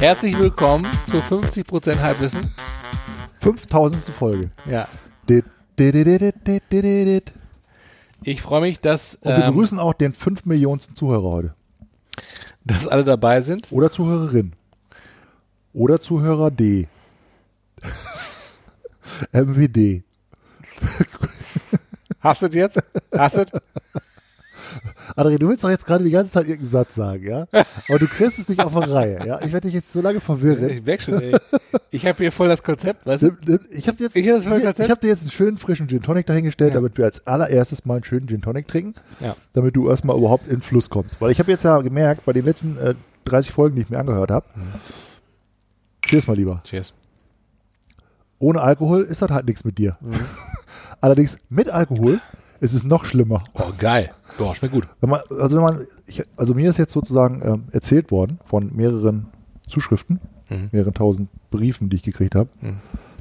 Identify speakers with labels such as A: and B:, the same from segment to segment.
A: Herzlich willkommen zu 50% Halbwissen.
B: 5000. Folge.
A: Ja. Ich freue mich, dass,
B: Und wir
A: ähm,
B: begrüßen auch den 5 Millionsten Zuhörer heute.
A: dass alle dabei sind.
B: Oder Zuhörerin. Oder Zuhörer D. MWD.
A: Hast du jetzt? Hast du?
B: André, du willst doch jetzt gerade die ganze Zeit irgendeinen Satz sagen, ja? Aber du kriegst es nicht auf die Reihe, ja? Ich werde dich jetzt so lange verwirren.
A: Ich merk schon, ey. Ich habe hier voll das Konzept, weißt du?
B: Ich habe jetzt,
A: Ich hab
B: ich, ich dir jetzt einen schönen frischen Gin Tonic dahingestellt,
A: Ja.
B: damit wir als allererstes mal einen schönen Gin Tonic trinken,
A: Ja.
B: damit du erstmal überhaupt in Fluss kommst. Weil ich habe jetzt ja gemerkt, bei den letzten äh, 30 Folgen, die ich mir angehört habe,
A: Mhm.
B: Cheers mal lieber.
A: Cheers.
B: Ohne Alkohol ist das halt nichts mit dir.
A: Mhm.
B: Allerdings mit Alkohol ist es noch schlimmer.
A: Oh, geil. Boah, schmeckt gut.
B: Wenn man, also wenn man, ich, also mir ist jetzt sozusagen ähm, erzählt worden von mehreren Zuschriften,
A: Mhm.
B: mehreren tausend Briefen, die ich gekriegt habe,
A: Mhm.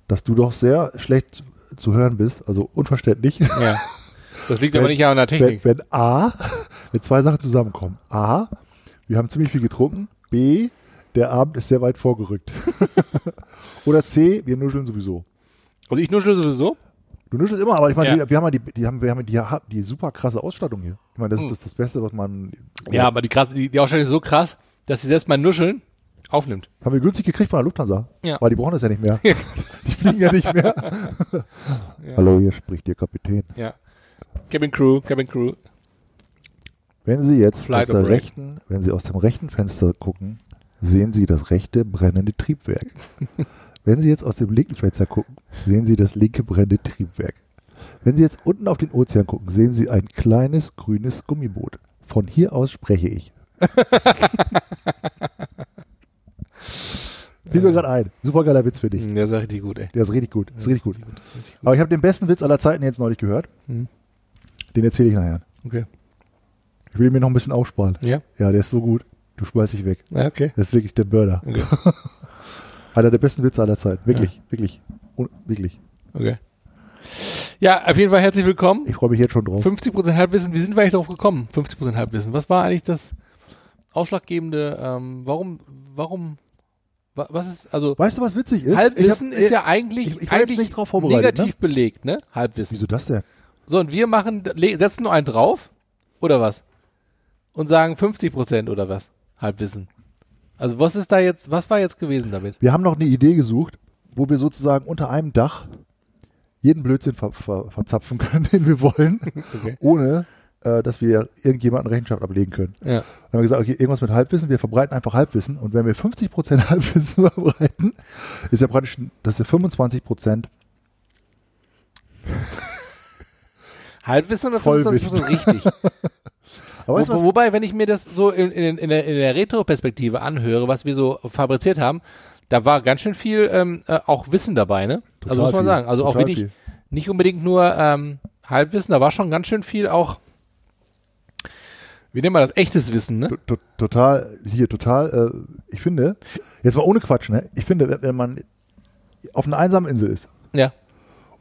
B: dass du doch sehr schlecht zu hören bist, also unverständlich.
A: Ja. Das liegt aber
B: Wenn-
A: nicht an der
B: Wenn,
A: Technik.
B: wenn A, wenn zwei Sachen zusammenkommen. A, wir haben ziemlich viel getrunken. B, der Abend ist sehr weit vorgerückt. Oder C, wir nuscheln sowieso.
A: Und ich nuschel sowieso.
B: Du nuschelst immer, aber ich meine,
A: Ja.
B: wir, haben ja die, die, haben, wir haben die, die super krasse Ausstattung hier. Ich meine, das
A: Hm.
B: ist das, das Beste, was man.
A: Ja, aber die, krass, die, die Ausstellung ist so krass, dass sie selbst mein Nuscheln aufnimmt.
B: Haben wir günstig gekriegt von der Lufthansa.
A: Ja.
B: Weil die brauchen das ja nicht mehr. die fliegen ja nicht mehr. Hallo, hier spricht Ihr Kapitän.
A: Ja. Cabin Crew, Cabin Crew.
B: Wenn Sie jetzt
A: Flight
B: aus der rechten, wenn Sie aus dem rechten Fenster gucken, sehen Sie das rechte brennende Triebwerk. wenn Sie jetzt aus dem linken Fenster gucken, sehen Sie das linke brennende Triebwerk. Wenn Sie jetzt unten auf den Ozean gucken, sehen Sie ein kleines grünes Gummiboot. Von hier aus spreche ich. Fiel mir gerade ein. Super geiler Witz für dich.
A: Der ist richtig gut, ey.
B: Der ist richtig gut. Ist richtig gut.
A: Richtig gut.
B: Aber ich habe den besten Witz aller Zeiten jetzt neulich gehört.
A: Hm.
B: Den erzähle ich nachher.
A: Okay.
B: Ich will mir noch ein bisschen aufsparen.
A: Ja?
B: Ja, der ist so gut. Du schmeißt dich weg.
A: Ja, okay.
B: Das ist wirklich der Burner.
A: Okay.
B: Einer der besten Witze aller Zeiten. Wirklich, wirklich. Un wirklich.
A: Okay. Ja, auf jeden Fall herzlich willkommen.
B: Ich freue mich jetzt schon drauf.
A: 50% Halbwissen. Wie sind wir eigentlich drauf gekommen? 50% Halbwissen. Was war eigentlich das ausschlaggebende? Ähm, warum, warum, wa, was ist, also
B: Weißt du, was witzig ist?
A: Halbwissen
B: hab-
A: ist ja eigentlich,
B: ich- ich
A: eigentlich
B: nicht drauf vorbereitet,
A: negativ belegt, ne? Halbwissen.
B: Wieso das denn?
A: So, und wir machen, setzen nur einen drauf, oder was? Und sagen 50% oder was? Halbwissen. Also was ist da jetzt, was war jetzt gewesen damit?
B: Wir haben noch eine Idee gesucht, wo wir sozusagen unter einem Dach jeden Blödsinn ver ver verzapfen können, den wir wollen,
A: Okay.
B: ohne äh, dass wir irgendjemanden Rechenschaft ablegen können.
A: Ja.
B: Dann haben wir gesagt, okay, irgendwas mit Halbwissen, wir verbreiten einfach Halbwissen. Und wenn wir 50% Halbwissen verbreiten, ist ja praktisch, das ist ja 25%
A: Halbwissen oder
B: Vollwissen.
A: 25% richtig? Wo, wobei, wenn ich mir das so in, in, in, der, in der Retro-Perspektive anhöre, was wir so fabriziert haben, da war ganz schön viel ähm, äh, auch Wissen dabei, ne? also muss man
B: viel.
A: sagen. Also auch
B: Total
A: wirklich
B: viel.
A: nicht unbedingt nur ähm, Halbwissen, da war schon ganz schön viel auch, wie nennt man das, echtes Wissen, ne?
B: To- Total, hier, total, äh, ich finde, jetzt mal ohne Quatsch, ne? Ich finde, wenn- wenn man auf einer einsamen Insel ist
A: Ja,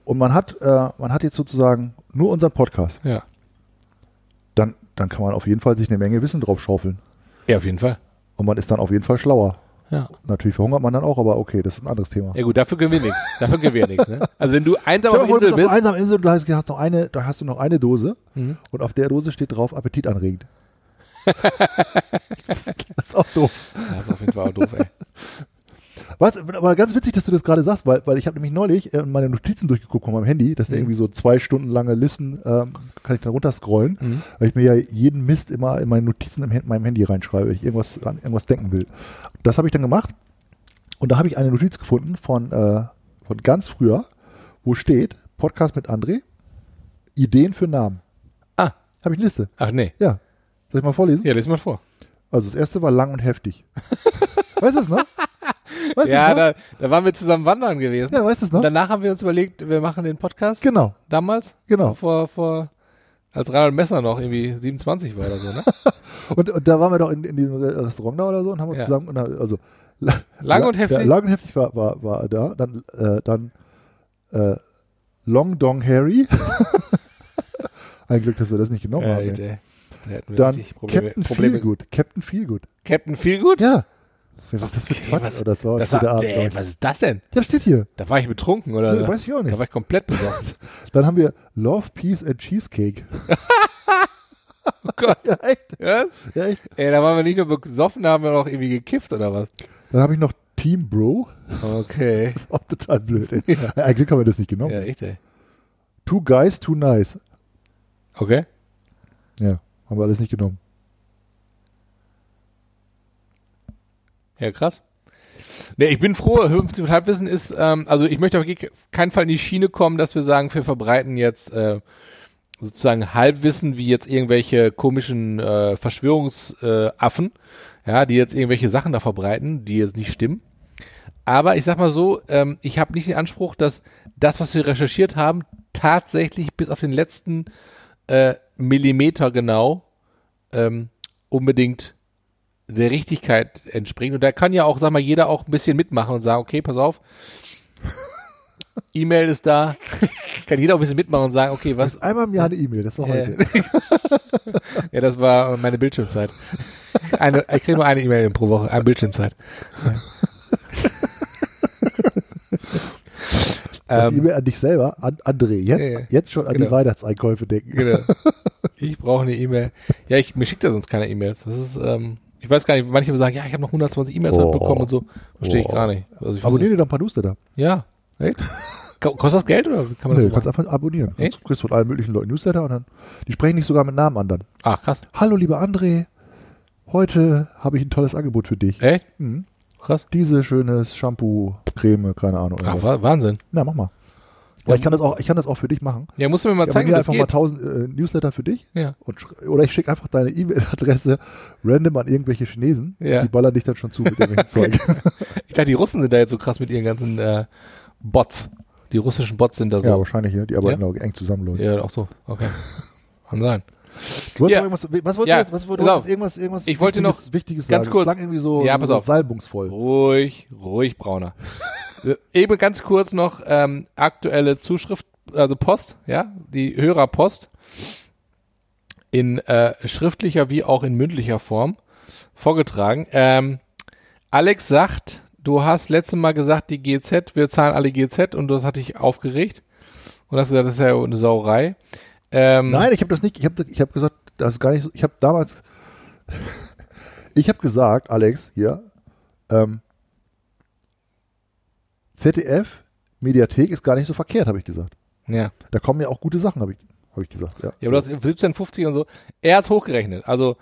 B: und man hat, äh, man hat jetzt sozusagen nur unseren Podcast,
A: ja.
B: Dann, kann man auf jeden Fall sich eine Menge Wissen drauf schaufeln.
A: Ja, auf jeden Fall.
B: Und man ist dann auf jeden Fall schlauer.
A: Ja.
B: Natürlich verhungert man dann auch, aber okay, das ist ein anderes Thema.
A: Ja gut, dafür können wir nichts. Dafür können wir nichts, ne? Also wenn du einsam auf Insel
B: bist auf einsamen Insel, du hast, hast noch eine, da hast du noch eine Dose
A: Mhm.
B: und auf der Dose steht drauf appetitanregend. das ist auch doof.
A: das ist auf jeden Fall auch doof, ey.
B: Was, aber ganz witzig, dass du das gerade sagst, weil, weil ich habe nämlich neulich äh, meine Notizen durchgeguckt von meinem Handy. Das sind
A: Mhm.
B: irgendwie so zwei Stunden lange Listen, ähm, kann ich dann runterscrollen,
A: Mhm.
B: weil ich mir ja jeden Mist immer in meine Notizen in meinem Handy reinschreibe, wenn ich irgendwas an irgendwas denken will. Das habe ich dann gemacht und da habe ich eine Notiz gefunden von, äh, von ganz früher, wo steht Podcast mit André, Ideen für Namen.
A: Ah.
B: Habe ich eine Liste.
A: Ach nee.
B: Ja. Soll ich mal vorlesen?
A: Ja, lies mal vor.
B: Also das erste war lang und heftig. weißt du es noch? Weißt
A: ja,
B: noch?
A: da, da waren wir zusammen wandern gewesen.
B: ja, weißt du es noch?
A: Und danach haben wir uns überlegt, wir machen den Podcast.
B: Genau,
A: Damals.
B: genau.
A: Vor, vor, als Reinhold Messner noch irgendwie 27 war oder so, ne?
B: Und, und da waren wir doch in, in diesem Re- Restaurant da oder so und haben uns
A: Ja.
B: zusammen, also
A: Lang und heftig?
B: Ja, lang und heftig war, war, war da. Dann, äh, dann äh, Long Dong Harry. Ein Glück, dass wir das nicht genommen
A: Ja,
B: haben.
A: ey, da hätten wir
B: Dann
A: richtig.
B: Captain
A: Probleme.
B: Feelgood. Captain Feelgood.
A: Captain Feelgood?
B: Ja. Was ist das für
A: Okay,
B: Quatsch?
A: was-
B: Oder das war
A: Das war,
B: ich.
A: was ist das denn?
B: Ja, steht hier.
A: Da war ich betrunken, oder?
B: Nee, weiß ich auch
A: Da
B: nicht.
A: war ich komplett besorgt.
B: Dann haben wir Love, Peace and Cheesecake.
A: Oh Gott.
B: ja, echt.
A: Ja?
B: Ja, echt.
A: Ey, da waren wir nicht nur besoffen, da haben wir noch irgendwie gekifft, oder was?
B: Dann habe ich noch Team Bro.
A: Okay.
B: Das ist auch total blöd. Ey. Ein Glück haben wir das nicht genommen.
A: Ja, echt, ey.
B: Two Guys, Too Nice.
A: Okay.
B: Ja, haben wir alles nicht genommen.
A: Ja, krass. Nee, ich bin froh, 50 Halbwissen ist, ähm, also ich möchte auf keinen Fall in die Schiene kommen, dass wir sagen, wir verbreiten jetzt äh, sozusagen Halbwissen wie jetzt irgendwelche komischen äh, Verschwörungsaffen, ja, die jetzt irgendwelche Sachen da verbreiten, die jetzt nicht stimmen. Aber ich sag mal so, ähm, ich habe nicht den Anspruch, dass das, was wir recherchiert haben, tatsächlich bis auf den letzten äh, Millimeter genau ähm, unbedingt der Richtigkeit entspringt. Und da kann ja auch, sag mal, jeder auch ein bisschen mitmachen und sagen, okay, pass auf, E-Mail ist da, kann jeder auch ein bisschen mitmachen und sagen, okay, was,
B: Einmal im Jahr eine E-Mail, das war
A: Ja.
B: heute.
A: ja, das war meine Bildschirmzeit. Eine, ich kriege nur eine E-Mail pro Woche, eine Bildschirmzeit.
B: Das
A: ähm,
B: E-Mail an dich selber, an André. Jetzt,
A: Ja, ja.
B: jetzt schon an
A: Genau.
B: die Weihnachtseinkäufe denken.
A: genau. Ich brauche eine E-Mail. Ja, ich, mir schickt er sonst keine E-Mails. Das ist, ähm, ich weiß gar nicht, manche sagen, ja, ich habe noch 120 E-Mails
B: Oh.
A: bekommen und so. Verstehe ich
B: Oh.
A: gar nicht. Also ich
B: Abonnier dir doch ein paar Newsletter.
A: Ja, echt? Ko- Kostet das Geld oder kann man
B: Nee,
A: das so
B: kannst einfach abonnieren.
A: Echt?
B: Du kriegst von allen möglichen Leuten Newsletter und dann, die sprechen nicht sogar mit Namen an dann.
A: Ah, krass.
B: Hallo, lieber André. Heute habe ich ein tolles Angebot für dich.
A: Echt?
B: Mhm.
A: Krass.
B: Diese schönes Shampoo, Creme, keine Ahnung.
A: Ah. Wa- Wahnsinn.
B: Na, mach mal. Ja, ich kann das auch, ich kann das auch für dich machen.
A: Ja, musst du mir mal
B: Ich
A: zeigen, wie das
B: einfach
A: geht.
B: mal 1000 äh, Newsletter für dich.
A: Ja.
B: Und, oder ich schicke einfach deine E-Mail-Adresse random an irgendwelche Chinesen.
A: Ja.
B: Die ballern dich dann schon zu mit irgendwelchen Zeug.
A: Ich dachte, die Russen sind da jetzt so krass mit ihren ganzen äh, Bots. Die russischen Bots sind da so.
B: Ja, wahrscheinlich, ja. Die arbeiten
A: Ja?
B: auch eng zusammen, Leute.
A: Ja, auch so. Okay. Kann sein.
B: Du wolltest
A: Ja.
B: irgendwas, was wolltest
A: Ja,
B: du jetzt? Was, du
A: genau.
B: wolltest irgendwas, irgendwas
A: Ich wollte noch
B: Wichtiges
A: ganz
B: sagen.
A: kurz-
B: Das klang irgendwie so,
A: Ja, pass
B: so
A: auf.
B: salbungsvoll.
A: Ruhig, ruhig, Brauner. Eben ganz kurz noch ähm, aktuelle Zuschrift, also Post, ja, die Hörerpost in äh, schriftlicher wie auch in mündlicher Form vorgetragen. Ähm, Alex sagt, du hast letztes Mal gesagt, die GZ, wir zahlen alle GZ und das hat dich aufgeregt und hast gesagt, das ist ja eine Sauerei. Ähm,
B: Nein, ich habe das nicht. Ich habe ich hab gesagt, das ist gar nicht. so- Ich habe damals. ich habe gesagt, Alex, hier, ähm, ZDF, Mediathek ist gar nicht so verkehrt, habe ich gesagt.
A: Ja.
B: Da kommen ja auch gute Sachen, habe ich, hab ich gesagt. Ja,
A: Ja, aber das 1750 und so. Er hat's hochgerechnet. Also,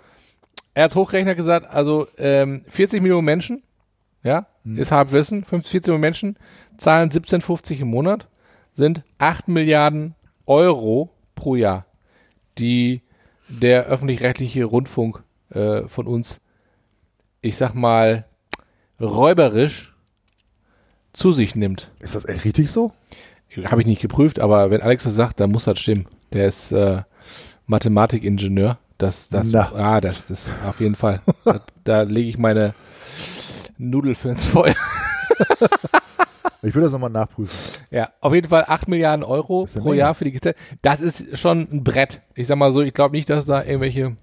A: er hat's hochgerechnet gesagt, also ähm, 40 Millionen Menschen, ja,
B: Mhm.
A: ist Halbwissen, 50, 40 Millionen Menschen zahlen 1750 im Monat, sind 8 Milliarden Euro pro Jahr, die der öffentlich-rechtliche Rundfunk äh, von uns, ich sag mal, räuberisch zu sich nimmt.
B: Ist das echt richtig so?
A: Habe ich nicht geprüft, aber wenn Alex das sagt, dann muss das stimmen. Der ist äh, Mathematikingenieur. Das, das,
B: Na.
A: ah, das, das auf jeden Fall. da da lege ich meine Nudel für ins Feuer.
B: Ich will das nochmal nachprüfen.
A: Ja, auf jeden Fall 8 Milliarden Euro pro
B: Menge.
A: Jahr für die GZ. Das ist schon ein Brett. Ich sag mal so, ich glaube nicht, dass da irgendwelche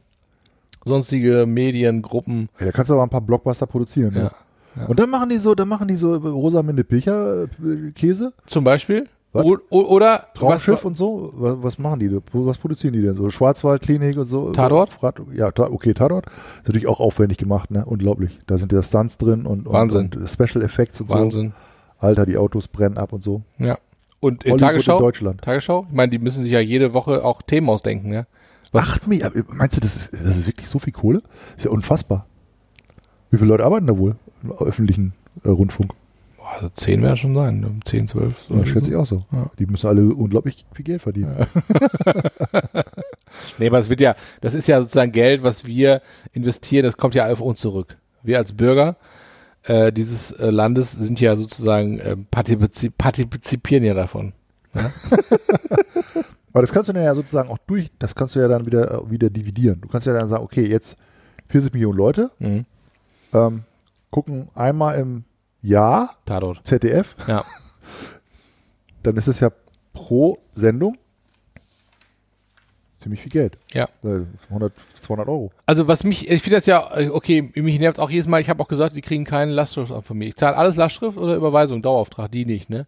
A: sonstige Mediengruppen.
B: Ja, da kannst du aber ein paar Blockbuster produzieren.
A: Ja,
B: Ne?
A: ja.
B: Und dann machen die so, dann machen die so Rosaminde Pilcher äh, Käse,
A: Zum Beispiel.
B: Was?
A: Oder
B: Traumschiff
A: was,
B: und so. Was, machen die? Was produzieren die denn so? Schwarzwaldklinik und so?
A: Tatort?
B: Ja, okay, Tatort. Ist natürlich auch aufwendig gemacht, ne? Unglaublich. Da sind ja Stunts drin und, und,
A: Wahnsinn.
B: und Special Effects und so.
A: Wahnsinn.
B: Alter, die Autos brennen ab und so.
A: Ja. Und in
B: Hollywood
A: Tagesschau?
B: in Deutschland.
A: Tagesschau? Ich meine, die müssen sich ja jede Woche auch Themen ausdenken, ja. Was?
B: Acht Milliarden. Meinst du, das ist, das ist wirklich so viel Kohle? ist ja unfassbar. Wie viele Leute arbeiten da wohl im öffentlichen äh, Rundfunk?
A: Also 10 werden schon sein. ne? 10, 12. So
B: Ja, schätze ich auch so.
A: Ja.
B: Die müssen alle unglaublich viel Geld verdienen.
A: Nee, aber es wird ja, das ist ja sozusagen Geld, was wir investieren, das kommt ja auf uns zurück. Wir als Bürger äh, dieses äh, Landes sind ja sozusagen, äh, partizipieren ja davon. Ja? Ne?
B: Aber das kannst du ja sozusagen auch durch, das kannst du ja dann wieder, äh, wieder dividieren. Du kannst ja dann sagen, okay, jetzt 40 Millionen Leute
A: mhm.
B: ähm, gucken einmal im Jahr
A: Tatort.
B: ZDF.
A: Ja.
B: Dann ist es ja pro Sendung ziemlich viel Geld.
A: Ja.
B: Äh, 100, 200 Euro.
A: Also was mich, ich finde das ja, okay, mich nervt auch jedes Mal, ich habe auch gesagt, die kriegen keinen Lastschrift von mir. Ich zahle alles Lastschrift oder Überweisung, Dauerauftrag, die nicht, ne?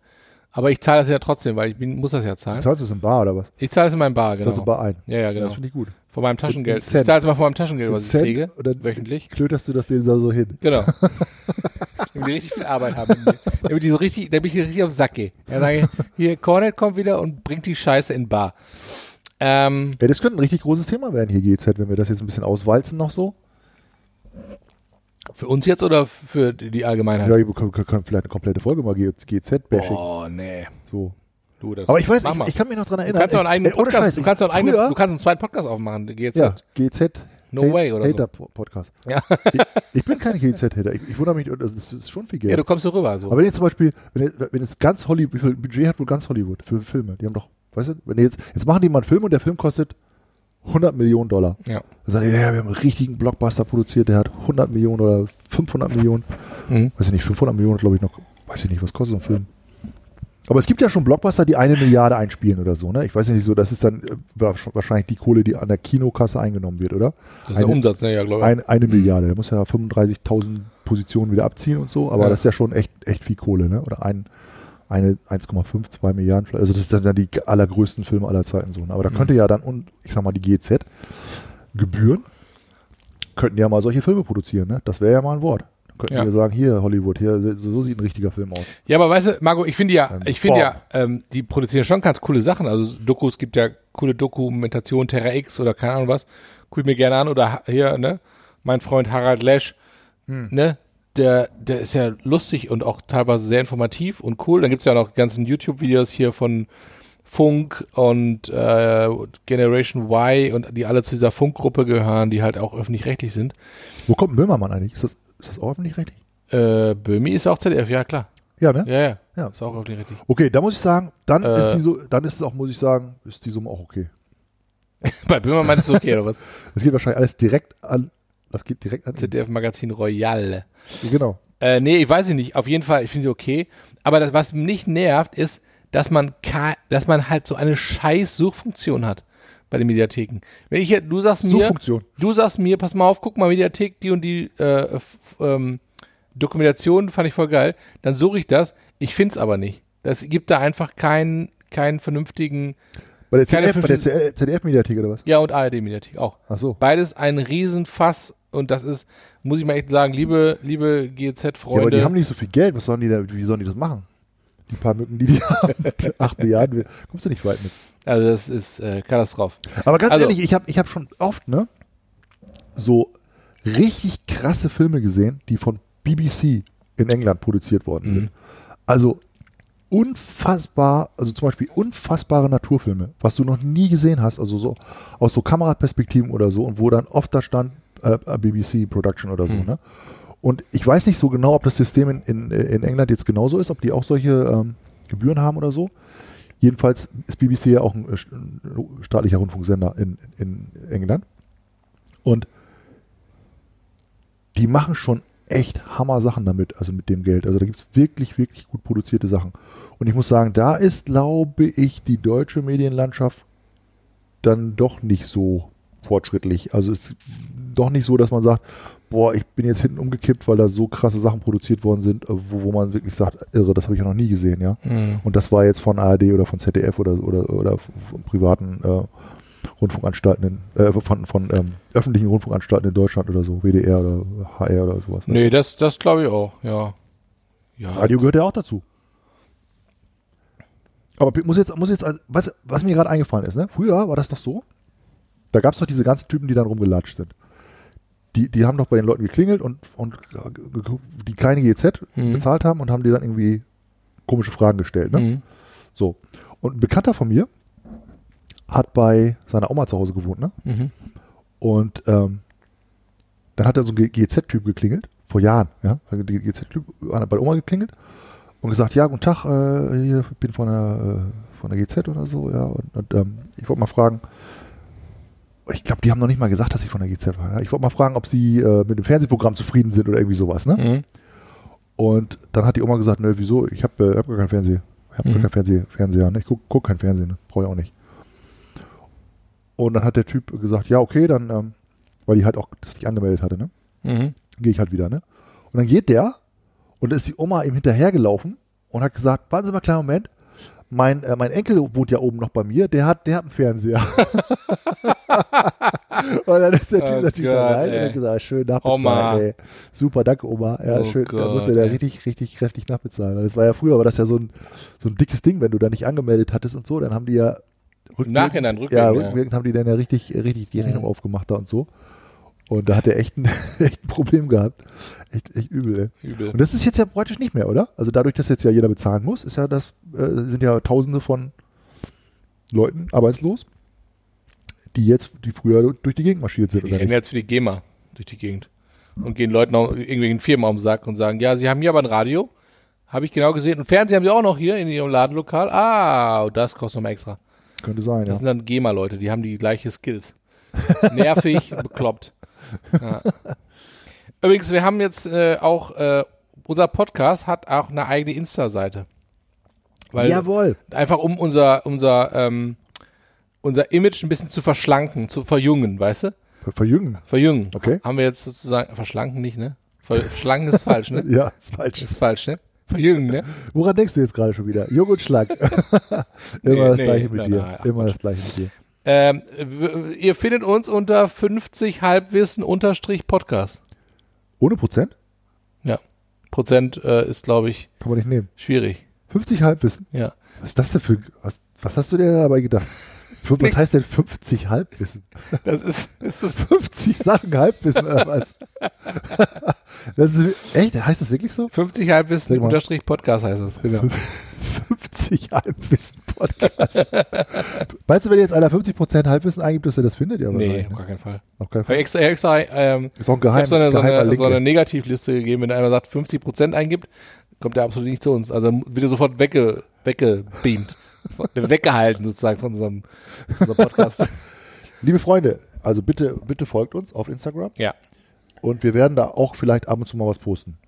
A: Aber ich zahle das ja trotzdem, weil ich bin, muss das ja zahlen.
B: Zahlst du es in Bar oder was?
A: Ich zahle es in meinem Bar, genau.
B: Zahlst du Bar ein?
A: Ja, ja, genau.
B: Das finde ich gut.
A: Von meinem Taschengeld. Ich zahle es mal von meinem Taschengeld,
B: in
A: was
B: Cent, ich
A: kriege,
B: und
A: wöchentlich.
B: Klöterst du das denen da so hin?
A: Genau. Wenn die richtig viel Arbeit haben. damit, die so richtig, damit ich richtig auf den Sack gehe. Dann sage ich, hier, Cornet kommt wieder und bringt die Scheiße in Bar. Ähm,
B: ja, das könnte ein richtig großes Thema werden hier GZ, wenn wir das jetzt ein bisschen auswalzen noch so.
A: Für uns jetzt oder für die Allgemeinheit?
B: Ja, wir können, können vielleicht eine komplette Folge mal GZ-Bashing.
A: Oh, nee.
B: So.
A: Du, das
B: Aber ich weiß, ich, ich, kann mich noch
A: daran
B: erinnern.
A: Du kannst auch einen zweiten Podcast aufmachen, GZ.
B: Ja, GZ.
A: No
B: Hate,
A: way oder Hater so.
B: Podcast.
A: Ja.
B: Ich, ich, bin kein GZ-Hater. Ich, ich, wundere mich, das ist schon viel Geld.
A: Ja, du kommst so rüber. So.
B: Aber wenn jetzt zum Beispiel, wenn, wenn jetzt ganz Hollywood, wie viel Budget hat wohl ganz Hollywood für Filme? Die haben doch Weißt du, wenn jetzt, jetzt machen die mal einen Film und der Film kostet 100 Millionen Dollar.
A: Ja.
B: Dann sagen die, ja, wir haben einen richtigen Blockbuster produziert, der hat 100 Millionen oder 500 Millionen.
A: Mhm.
B: Weiß ich nicht, 500 Millionen glaube ich noch, weiß ich nicht, was kostet so ein Film. Aber es gibt ja schon Blockbuster, die eine Milliarde einspielen oder so, ne? Ich weiß nicht so, das ist dann äh, wahrscheinlich die Kohle, die an der Kinokasse eingenommen wird, oder?
A: Das ist
B: eine, der
A: Umsatz, ne? Ja, glaube ich.
B: Ein, eine mhm. Milliarde, Der muss ja 35.000 Positionen wieder abziehen und so, aber
A: ja.
B: das ist ja schon echt, echt viel Kohle, ne? Oder ein, eine 1,52 Milliarden, also das sind dann die allergrößten Filme aller Zeiten so. Ne? Aber da könnte mhm. ja dann, ich sag mal, die GZ gebühren, könnten ja mal solche Filme produzieren, ne? Das wäre ja mal ein Wort. Dann könnten
A: ja.
B: wir sagen, hier Hollywood, hier, so sieht ein richtiger Film aus.
A: Ja, aber weißt du, Marco, ich finde ja,
B: ähm,
A: ich finde ja, ähm, die produzieren schon ganz coole Sachen. Also Dokus gibt ja coole Dokumentationen, Terra X oder keine Ahnung was. Guck ich mir gerne an. Oder hier, ne? Mein Freund Harald Lesch,
B: hm.
A: ne? der, der ist ja lustig und auch teilweise sehr informativ und cool. Dann es ja noch ganzen YouTube-Videos hier von Funk und äh, Generation Y und die alle zu dieser Funkgruppe gehören, die halt auch öffentlich-rechtlich sind.
B: Wo kommt Böhmermann eigentlich? Ist das, ist das auch öffentlich-rechtlich?
A: Äh, Böhmi ist auch ZDF, ja klar.
B: Ja, ne?
A: Ja, ja.
B: ja.
A: Ist auch öffentlich-rechtlich.
B: Okay, da muss ich sagen, dann,
A: äh,
B: ist die so, dann ist es auch, muss ich sagen, ist die Summe auch okay.
A: Bei Böhmermann ist es okay, oder was?
B: Es geht wahrscheinlich alles direkt an das geht direkt an.
A: ZDF-Magazin Royale.
B: Genau.
A: Äh, nee, ich weiß es nicht. Auf jeden Fall, ich finde sie okay. Aber das, was mich nervt, ist, dass man, dass man halt so eine scheiß Suchfunktion hat bei den Mediatheken. Wenn ich hier, du sagst mir,
B: Suchfunktion.
A: du sagst mir, pass mal auf, guck mal, Mediathek, die und die äh, ähm, Dokumentation fand ich voll geil, dann suche ich das, ich find's aber nicht. Das gibt da einfach keinen, keinen vernünftigen.
B: Bei der
A: ZDF-Mediathek
B: ZDF oder was?
A: Ja, und ARD-Mediathek auch.
B: Ach so.
A: Beides ein Riesenfass und das ist, muss ich mal echt sagen, liebe, liebe
B: GEZ-Freunde.
A: Ja,
B: aber die haben nicht so viel Geld. Was sollen die da, wie sollen die das machen? Die paar Mücken, die die haben. Acht Milliarden. Kommst du nicht weit mit.
A: Also, das ist äh, Katastrophe.
B: Aber ganz
A: also,
B: ehrlich, ich habe ich hab schon oft, ne? So richtig krasse Filme gesehen, die von BBC in England produziert worden sind. Mhm. Also unfassbar, also zum Beispiel unfassbare Naturfilme, was du noch nie gesehen hast, also so aus so Kameraperspektiven oder so, und wo dann oft da stand, äh, BBC Production oder so,
A: hm.
B: ne? Und ich weiß nicht so genau, ob das System in, in, in England jetzt genauso ist, ob die auch solche ähm, Gebühren haben oder so. Jedenfalls ist BBC ja auch ein, äh, ein staatlicher Rundfunksender in, in England. Und die machen schon echt Hammer Sachen damit, also mit dem Geld. Also da gibt es wirklich, wirklich gut produzierte Sachen. Und ich muss sagen, da ist, glaube ich, die deutsche Medienlandschaft dann doch nicht so fortschrittlich. Also es doch nicht so, dass man sagt, boah, ich bin jetzt hinten umgekippt, weil da so krasse Sachen produziert worden sind, äh, wo, wo man wirklich sagt, irre, das habe ich ja noch nie gesehen, ja. Mhm. Und das war jetzt von ARD oder von ZDF oder, oder, oder von privaten äh, Rundfunkanstalten, in, äh, von, von ähm, öffentlichen Rundfunkanstalten in Deutschland oder so, WDR oder HR oder sowas.
A: Nee, du? das, das glaube ich auch, ja. ja.
B: Radio gehört ja auch dazu. Aber muss jetzt, muss jetzt, also, was, was mir gerade eingefallen ist, ne? Früher war das doch so. Da gab es doch diese ganzen Typen, die dann rumgelatscht sind die, die haben doch bei den Leuten geklingelt und, und die keine GEZ
A: mhm.
B: bezahlt haben und haben dir dann irgendwie komische Fragen gestellt. Ne?
A: Mhm.
B: So. Und ein Bekannter von mir hat bei seiner Oma zu Hause gewohnt, ne?
A: Mhm.
B: Und ähm, dann hat er so ein GEZ-Typ geklingelt, vor Jahren, ja. Also der GEZ-Typ hat bei der Oma geklingelt und gesagt, ja, guten Tag, äh, ich bin von der, äh, von der GZ oder so, ja. Und, und ähm, ich wollte mal fragen, ich glaube, die haben noch nicht mal gesagt, dass sie von der GZ waren. Ich wollte mal fragen, ob sie äh, mit dem Fernsehprogramm zufrieden sind oder irgendwie sowas, ne?
A: Mhm.
B: Und dann hat die Oma gesagt, nö, wieso? Ich habe äh, hab gar keinen Fernseher. Ich habe
A: Mhm.
B: gar keinen Fernseh, Fernseher. Ne? Ich guck, guck kein Fernsehen, ne? brauche ich auch nicht. Und dann hat der Typ gesagt, ja, okay, dann, ähm, weil die halt auch das nicht angemeldet hatte, ne?
A: Mhm.
B: gehe ich halt wieder, ne? Und dann geht der und ist die Oma ihm hinterhergelaufen und hat gesagt, warten Sie mal einen kleinen Moment, mein, äh, mein Enkel wohnt ja oben noch bei mir, der hat, der hat einen Fernseher. und dann ist der Typ
A: Oh
B: natürlich da
A: Gott,
B: rein und
A: ey.
B: hat gesagt, schön nachbezahlen, ey. Super, danke Oma. Ja,
A: Oh
B: schön, da musste der richtig, richtig kräftig nachbezahlen. Und das war ja früher, war das ja so ein, so ein dickes Ding, wenn du da nicht angemeldet hattest und so, dann haben die ja
A: Im Nachhinein
B: ja,
A: rückwärts. Ja,
B: rückwirkend haben die dann ja richtig, richtig die Rechnung
A: Ja.
B: aufgemacht da und so. Und da hat er echt ein, echt ein Problem gehabt. Echt, echt übel, ey.
A: Übel.
B: Und das ist jetzt ja praktisch nicht mehr, oder? Also dadurch, dass jetzt ja jeder bezahlen muss, ist ja das, äh, sind ja tausende von Leuten arbeitslos, die jetzt, die früher durch die Gegend marschiert sind.
A: Die rennen jetzt für die GEMA durch die Gegend und gehen Leuten auch irgendwelchen Firmen auf den Sack und sagen, ja, sie haben hier aber ein Radio. Habe ich genau gesehen. Und Fernsehen haben sie auch noch hier in ihrem Ladenlokal. Ah, das kostet nochmal extra.
B: Könnte sein,
A: Das
B: ja.
A: sind dann GEMA-Leute, die haben die gleiche Skills. Nervig, bekloppt. Ja. Übrigens, wir haben jetzt äh, auch, äh, unser Podcast hat auch eine eigene Insta-Seite.
B: Jawohl.
A: einfach um unser, unser, ähm, unser Image ein bisschen zu verschlanken, zu verjüngen, weißt du?
B: Ver- Verjüngen.
A: Verjüngen.
B: Okay.
A: Haben wir jetzt sozusagen, verschlanken nicht, ne? Ver- Verschlanken ist falsch, ne?
B: Ja, ist falsch.
A: Ist falsch, ne? Verjüngen, ne?
B: Woran denkst du jetzt gerade schon wieder? Jung und schlank. Immer
A: Nee,
B: das
A: nee,
B: gleiche mit
A: nein,
B: dir.
A: nein, ach,
B: Immer das gleiche mit dir.
A: Ähm, w- ihr findet uns unter 50 Halbwissen unterstrich Podcast.
B: Ohne Prozent?
A: Ja. Prozent äh, ist, glaube ich,
B: Kann man nicht nehmen.
A: schwierig.
B: 50 Halbwissen.
A: Ja.
B: Was ist das denn für, was, was hast du dir dabei gedacht? Was
A: Nix.
B: heißt denn 50 Halbwissen?
A: Das ist, das ist
B: 50 Sachen Halbwissen oder was? Das ist, echt? Heißt das wirklich so?
A: 50 Halbwissen unterstrich Podcast heißt das, genau.
B: 50 Halbwissen Podcast. Meinst du, wenn jetzt einer 50% Halbwissen eingibt, dass er das findet? Ja,
A: Nee, auf gar keinen Fall.
B: Auf keinen
A: Ich
B: Fall.
A: extra, extra ähm,
B: Ist auch ein
A: ich
B: geheim,
A: habe so eine, so, eine, so eine Negativliste gegeben, wenn einer sagt 50 Prozent eingibt, kommt er absolut nicht zu uns. Also wird er sofort wegge, weggebeamt. weggehalten sozusagen von unserem, unserem Podcast.
B: Liebe Freunde, also bitte, bitte folgt uns auf Instagram
A: ja,
B: und wir werden da auch vielleicht ab und zu mal was posten.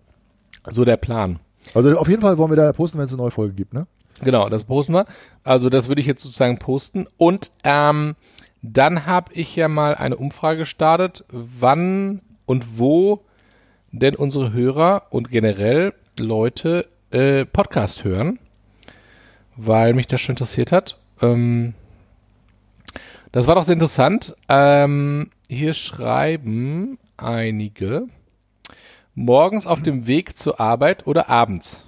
A: so der Plan.
B: Also auf jeden Fall wollen wir da posten, wenn es eine neue Folge gibt, ne?
A: Genau, das posten wir. Also das würde ich jetzt sozusagen posten. Und ähm, dann habe ich ja mal eine Umfrage gestartet, wann und wo denn unsere Hörer und generell Leute äh, Podcast hören, weil mich das schon interessiert hat. Ähm, das war doch sehr interessant. Ähm, hier schreiben einige morgens auf dem Weg zur Arbeit oder abends.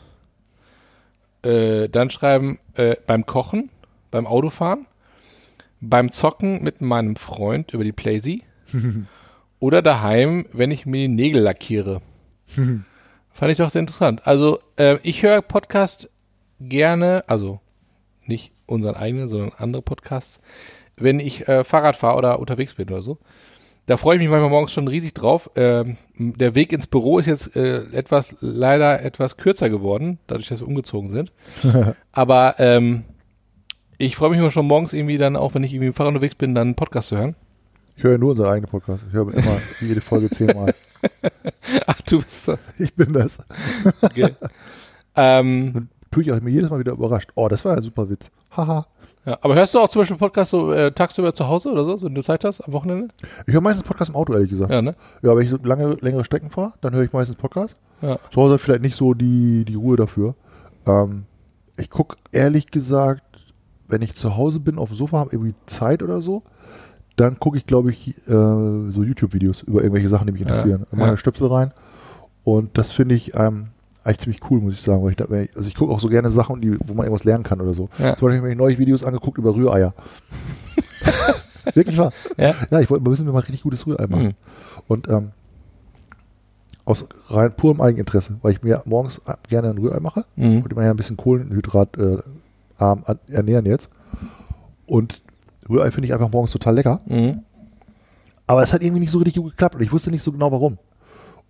A: Äh, dann schreiben äh, beim Kochen, beim Autofahren, beim Zocken mit meinem Freund über die Playsee oder daheim, wenn ich mir die Nägel lackiere. Fand ich doch sehr interessant. Also äh, ich höre Podcast gerne, also nicht unseren eigenen, sondern andere Podcasts, wenn ich äh, Fahrrad fahre oder unterwegs bin oder so. Da freue ich mich manchmal morgens schon riesig drauf. Ähm, der Weg ins Büro ist jetzt äh, etwas, leider etwas kürzer geworden, dadurch, dass wir umgezogen sind. Aber ähm, ich freue mich immer schon morgens irgendwie dann auch, wenn ich irgendwie im Fahrrad unterwegs bin, dann einen Podcast zu hören.
B: Ich höre nur unseren eigenen Podcast. Ich höre immer jede Folge zehnmal.
A: Ach, du bist das.
B: Ich bin das.
A: Okay. ähm,
B: Tue ich auch mir jedes Mal wieder überrascht. Oh, das war ja ein super Witz. Haha.
A: ja, aber hörst du auch zum Beispiel Podcasts so äh, tagsüber zu Hause oder so, wenn du Zeit hast, am Wochenende?
B: Ich höre meistens Podcast im Auto, ehrlich gesagt. Ja,
A: Ja, ne?
B: wenn ich so lange, längere Strecken fahre, dann höre ich meistens Podcast.
A: Ja.
B: Zu Hause vielleicht nicht so die, die Ruhe dafür. Ähm, ich gucke ehrlich gesagt, wenn ich zu Hause bin, auf dem Sofa, habe irgendwie Zeit oder so, dann gucke ich, glaube ich, äh, so YouTube-Videos über irgendwelche Sachen, die mich interessieren.
A: Ja.
B: ich Stöpsel rein. Und das finde ich ähm, eigentlich ziemlich cool, muss ich sagen. Weil ich, da, also ich gucke auch so gerne Sachen, die, wo man irgendwas lernen kann oder so.
A: Ja.
B: Zum Beispiel habe ich neulich Videos angeguckt über Rühreier. Wirklich wahr.
A: Ja.
B: Ja, ich wollte mal wissen, wie man richtig gutes Rührei macht.
A: Mhm.
B: Und ähm, aus rein purem Eigeninteresse, weil ich mir morgens gerne ein Rührei mache
A: Mhm.
B: und immer ja ein bisschen Kohlenhydrat äh, arm ernähren jetzt. Und Rührei finde ich einfach morgens total lecker.
A: Mhm.
B: Aber es hat irgendwie nicht so richtig gut geklappt und ich wusste nicht so genau warum.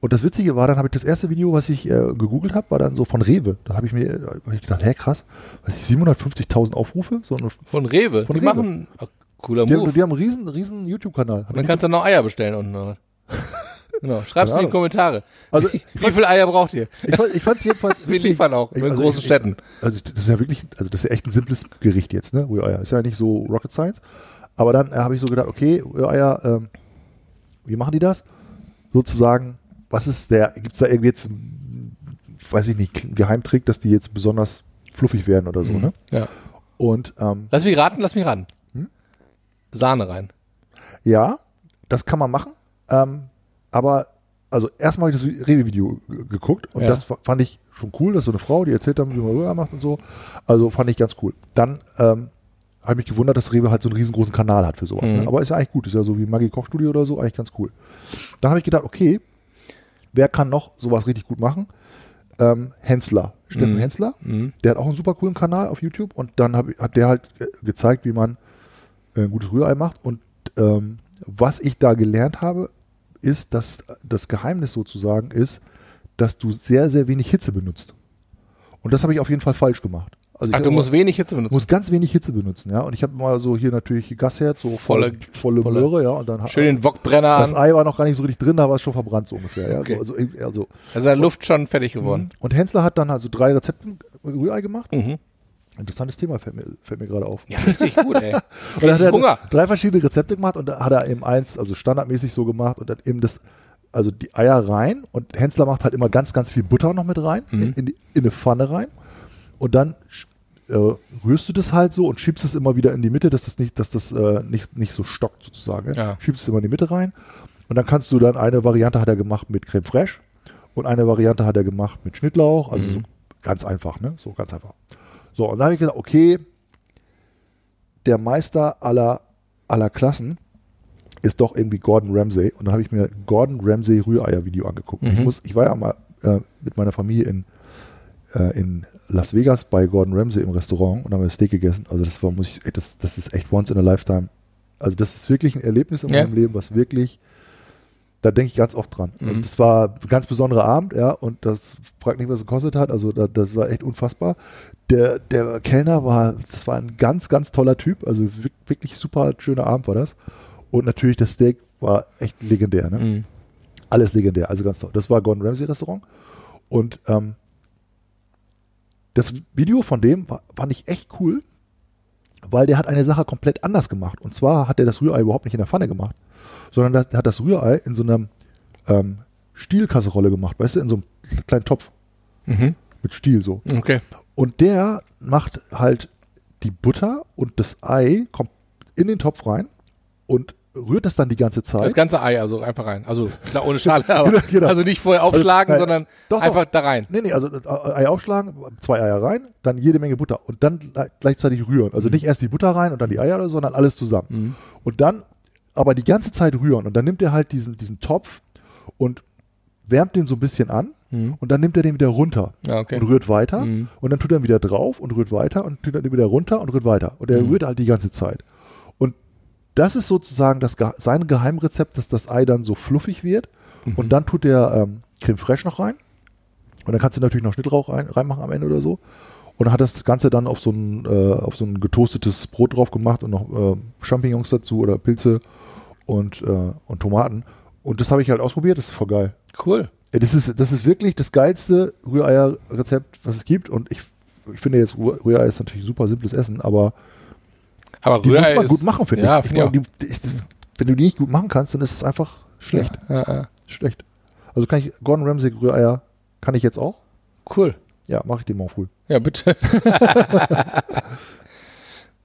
B: Und das Witzige war, dann habe ich das erste Video, was ich äh, gegoogelt habe, war dann so von Rewe. Da habe ich mir hab ich gedacht, hä krass, weiß ich, 750.000 Aufrufe, so eine
A: Von Rewe.
B: Von
A: die
B: Rewe.
A: machen, ach, Cooler
B: Die
A: Move.
B: haben, die haben einen riesen, riesen YouTube-Kanal.
A: Und dann kannst du noch Eier bestellen unten. genau. Schreib's in die. Kommentare.
B: Also,
A: Wie viele Eier braucht ihr?
B: Ich, fand- ich fand es jedenfalls
A: Wir liefern auch
B: Ich-
A: in
B: also
A: großen
B: ich-
A: Städten.
B: Also das ist ja wirklich, also das ist ja echt ein simples Gericht jetzt, ne? Rühreier. Ist ja nicht so Rocket Science. Aber dann äh, habe ich so gedacht, okay, Rühreier, ähm, wie machen die das? Sozusagen, was ist der, gibt es da irgendwie jetzt, weiß ich nicht, Geheimtrick, dass die jetzt besonders fluffig werden oder so, ne?
A: Ja.
B: Und ähm,
A: Lass mich raten, lass mich raten.
B: Hm?
A: Sahne rein.
B: ja, das kann man machen. Ähm, aber, also erstmal habe ich das Rewe-Video ge- geguckt und
A: Ja.
B: das fa- fand ich schon cool, dass so eine Frau, die erzählt haben, wie man Rührei macht und so. Also fand ich ganz cool. Dann ähm, habe ich mich gewundert, dass Rewe halt so einen riesengroßen Kanal hat für sowas.
A: Mhm.
B: Ne? Aber ist ja eigentlich gut. Ist ja so wie Maggi Kochstudio oder so, eigentlich ganz cool. Dann habe ich gedacht, okay, wer kann noch sowas richtig gut machen? Ähm, Hensler, Steffen
A: Mhm.
B: Hensler.
A: Mhm.
B: Der hat auch einen super coolen Kanal auf YouTube und dann hab, hat der halt ge- gezeigt, wie man äh, ein gutes Rührei macht. Und ähm, was ich da gelernt habe, ist, dass das Geheimnis sozusagen ist, dass du sehr, sehr wenig Hitze benutzt. Und das habe ich auf jeden Fall falsch gemacht. Also
A: Ach, du musst wenig Hitze benutzen.
B: muss ganz wenig Hitze benutzen, ja. Und ich habe mal so hier natürlich Gasherd, so
A: Volle-
B: volle, volle, Möhre, ja. Und dann
A: Schön den Wokbrenner
B: das
A: an.
B: Ei war noch gar nicht so richtig drin, da war es schon verbrannt so ungefähr. Ja.
A: Okay.
B: So, also, also,
A: Also da Luft schon fertig geworden.
B: und Hensler hat dann also drei Rezepten Rührei gemacht.
A: Mhm.
B: Interessantes Thema fällt mir, fällt mir gerade auf.
A: Ja, richtig gut, ey.
B: Und dann hat er
A: Hunger.
B: drei verschiedene Rezepte gemacht und da hat er eben eins, also standardmäßig so gemacht und dann eben das, also die Eier rein und Hensler macht halt immer ganz, ganz viel Butter noch mit rein,
A: Mhm.
B: in, in, die, in eine Pfanne rein und dann äh, rührst du das halt so und schiebst es immer wieder in die Mitte, dass das nicht, dass das äh, nicht, nicht so stockt sozusagen.
A: Ja.
B: Schiebst es immer in die Mitte rein und dann kannst du dann eine Variante hat er gemacht mit Creme Fraiche und eine Variante hat er gemacht mit Schnittlauch, also so ganz einfach, ne? So ganz einfach. So, und dann habe ich gedacht, okay, der Meister aller, aller Klassen ist doch irgendwie Gordon Ramsay. Und dann habe ich mir Gordon Ramsay Rühreier-Video angeguckt. Ich,
A: Mhm.
B: muss, ich war ja mal äh, mit meiner Familie in, äh, in Las Vegas bei Gordon Ramsay im Restaurant und haben wir Steak gegessen. Also das war, muss ich, das, das ist echt once in a lifetime. Also das ist wirklich ein Erlebnis in
A: Ja.
B: meinem Leben, was wirklich, da denke ich ganz oft dran. Also
A: Mhm.
B: das war ein ganz besonderer Abend, ja, und das fragt nicht, was es gekostet hat. Also da, das war echt unfassbar. Der, der Kellner war, das war ein ganz, ganz toller Typ. Also wir- wirklich super schöner Abend war das. Und natürlich das Steak war echt legendär. Ne?
A: Mhm.
B: Alles legendär, also ganz toll. Das war Gordon Ramsay Restaurant. Und ähm, das Video von dem war, fand ich echt cool, weil der hat eine Sache komplett anders gemacht. Und zwar hat er das Rührei überhaupt nicht in der Pfanne gemacht, sondern der hat das Rührei in so einer ähm, Stielkasserolle gemacht, weißt du, in so einem kleinen Topf
A: Mhm.
B: mit Stiel so.
A: Okay.
B: Und der macht halt die Butter und das Ei kommt in den Topf rein und rührt das dann die ganze Zeit.
A: Das ganze Ei, also einfach rein. Also klar, ohne Schale, aber
B: Genau, genau.
A: also nicht vorher aufschlagen,
B: Also, äh,
A: sondern
B: doch, doch.
A: einfach da rein.
B: Nee, nee, also das Ei aufschlagen, zwei Eier rein, dann jede Menge Butter und dann gleich- gleichzeitig rühren. Also nicht erst die Butter rein und dann die Eier, oder so, sondern alles zusammen.
A: Mhm.
B: Und dann aber die ganze Zeit rühren. Und dann nimmt er halt diesen, diesen Topf und wärmt den so ein bisschen an
A: Mhm.
B: und dann nimmt er den wieder runter
A: Ja, okay.
B: und rührt weiter.
A: Mhm.
B: Und dann tut er ihn wieder drauf und rührt weiter und tut dann wieder runter und rührt weiter. Und er
A: Mhm.
B: rührt halt die ganze Zeit. Das ist sozusagen das, sein Geheimrezept, dass das Ei dann so fluffig wird.
A: Mhm.
B: Und dann tut er ähm, Creme Fraiche noch rein. Und dann kannst du natürlich noch Schnittlauch rein, reinmachen am Ende oder so. Und dann hat das Ganze dann auf so ein, äh, auf so ein getoastetes Brot drauf gemacht und noch äh, Champignons dazu oder Pilze und, äh, und Tomaten. Und das habe ich halt ausprobiert, das ist voll geil.
A: Cool.
B: Ja, Das ist, das ist wirklich das geilste Rührei-Rezept, was es gibt. Und ich, ich finde jetzt, Rühr- Rührei ist natürlich super simples Essen, aber
A: Aber
B: die
A: Rührei
B: muss man
A: ist,
B: gut machen, finde
A: ja,
B: ich.
A: finde ich
B: die, ich, das, wenn du die nicht gut machen kannst, dann ist es einfach schlecht.
A: Ja, ja.
B: Schlecht. Also kann ich Gordon Ramsay Rühreier, kann ich jetzt auch?
A: Cool.
B: Ja, mache ich den morgen früh.
A: Ja, bitte.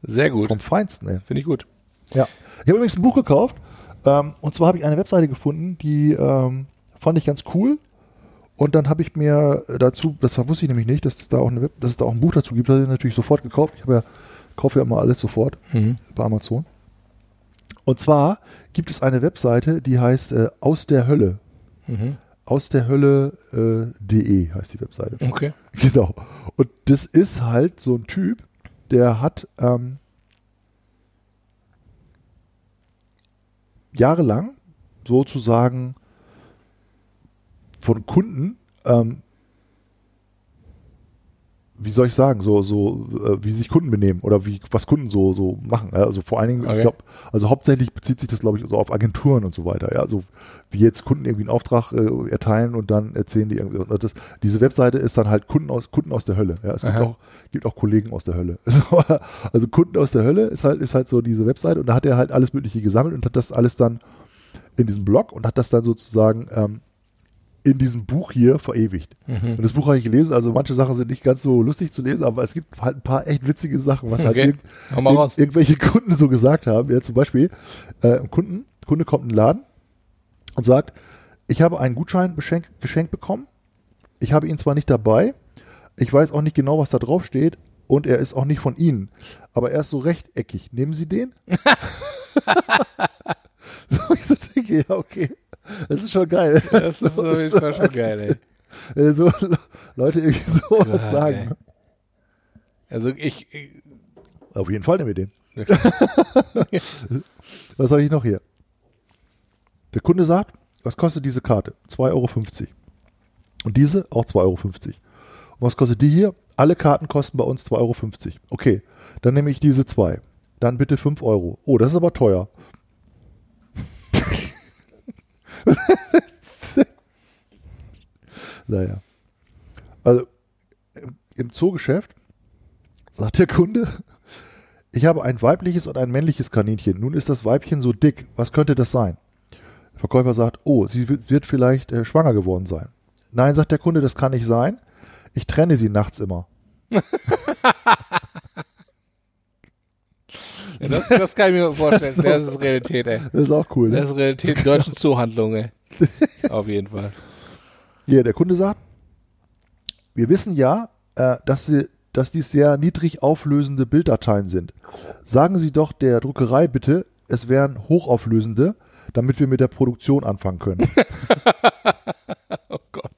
A: Sehr gut.
B: Vom Feinsten, ey.
A: Finde ich gut.
B: Ja. Ich habe übrigens ein Buch gekauft. Ähm, und zwar habe ich eine Webseite gefunden, die ähm, fand ich ganz cool. Und dann habe ich mir dazu, das wusste ich nämlich nicht, dass es da auch, eine Web, dass es da auch ein Buch dazu gibt, das habe ich natürlich sofort gekauft. Ich habe ja, kaufe ja immer alles sofort
A: Mhm.
B: bei Amazon. Und zwar gibt es eine Webseite, die heißt äh, aus der Hölle.
A: Mhm.
B: Aus der Hölle.de äh, heißt die Webseite.
A: Okay.
B: Genau. Und das ist halt so ein Typ, der hat ähm, jahrelang sozusagen von Kunden ähm, wie soll ich sagen, so, so, äh, wie sich Kunden benehmen oder wie, was Kunden so, so machen. Ja, Also vor allen Dingen,
A: Okay.
B: ich glaube, also hauptsächlich bezieht sich das, glaube ich, so auf Agenturen und so weiter. Ja, also wie jetzt Kunden irgendwie einen Auftrag äh, erteilen und dann erzählen die irgendwie. Das, diese Webseite ist dann halt Kunden aus, Kunden aus der Hölle. Ja, es gibt
A: Aha.
B: auch, gibt auch Kollegen aus der Hölle. So, also Kunden aus der Hölle ist halt, ist halt so diese Webseite und da hat er halt alles Mögliche gesammelt und hat das alles dann in diesem Blog und hat das dann sozusagen ähm, in diesem Buch hier verewigt.
A: Mhm.
B: Und das Buch habe ich gelesen, also manche Sachen sind nicht ganz so lustig zu lesen, aber es gibt halt ein paar echt witzige Sachen, was halt
A: Okay.
B: irgend,
A: mal
B: irgend-
A: raus.
B: irgendwelche Kunden so gesagt haben. Ja, zum Beispiel, äh, ein Kunden, Kunde kommt in den Laden und sagt, ich habe einen Gutschein geschenkt bekommen. Ich habe ihn zwar nicht dabei, ich weiß auch nicht genau, was da drauf steht und er ist auch nicht von Ihnen, aber er ist so rechteckig. Nehmen Sie den? so, ich so denke, ja, okay. Das ist schon geil.
A: Das ist auf jeden Fall schon geil, ey.
B: Wenn so Leute irgendwie so was
A: Gott,
B: sagen.
A: ey. Also ich, ich
B: Auf jeden Fall nehmen wir den. Was habe ich noch hier? Der Kunde sagt, was kostet diese Karte? 2,50 Euro. Und diese auch 2,50 Euro. Und was kostet die hier? Alle Karten kosten bei uns 2,50 Euro. Okay, dann nehme ich diese zwei. Dann bitte 5 Euro. Oh, das ist aber teuer. naja. Also im, Zoogeschäft sagt der Kunde, ich habe ein weibliches und ein männliches Kaninchen. Nun ist das Weibchen so dick. Was könnte das sein? Der Verkäufer sagt, oh, sie wird, wird vielleicht äh, schwanger geworden sein. Nein, sagt der Kunde, das kann nicht sein. Ich trenne sie nachts immer.
A: ja, das, das kann ich mir vorstellen.
B: So.
A: Das ist Realität, ey.
B: Das ist auch cool. Ne?
A: Das ist Realität in deutschen Zoohandlungen, ey. Auf jeden Fall.
B: Hier, der Kunde sagt, wir wissen ja, äh, dass, sie, dass dies sehr niedrig auflösende Bilddateien sind. Sagen Sie doch der Druckerei bitte, es wären hochauflösende, damit wir mit der Produktion anfangen können.
A: Oh Gott.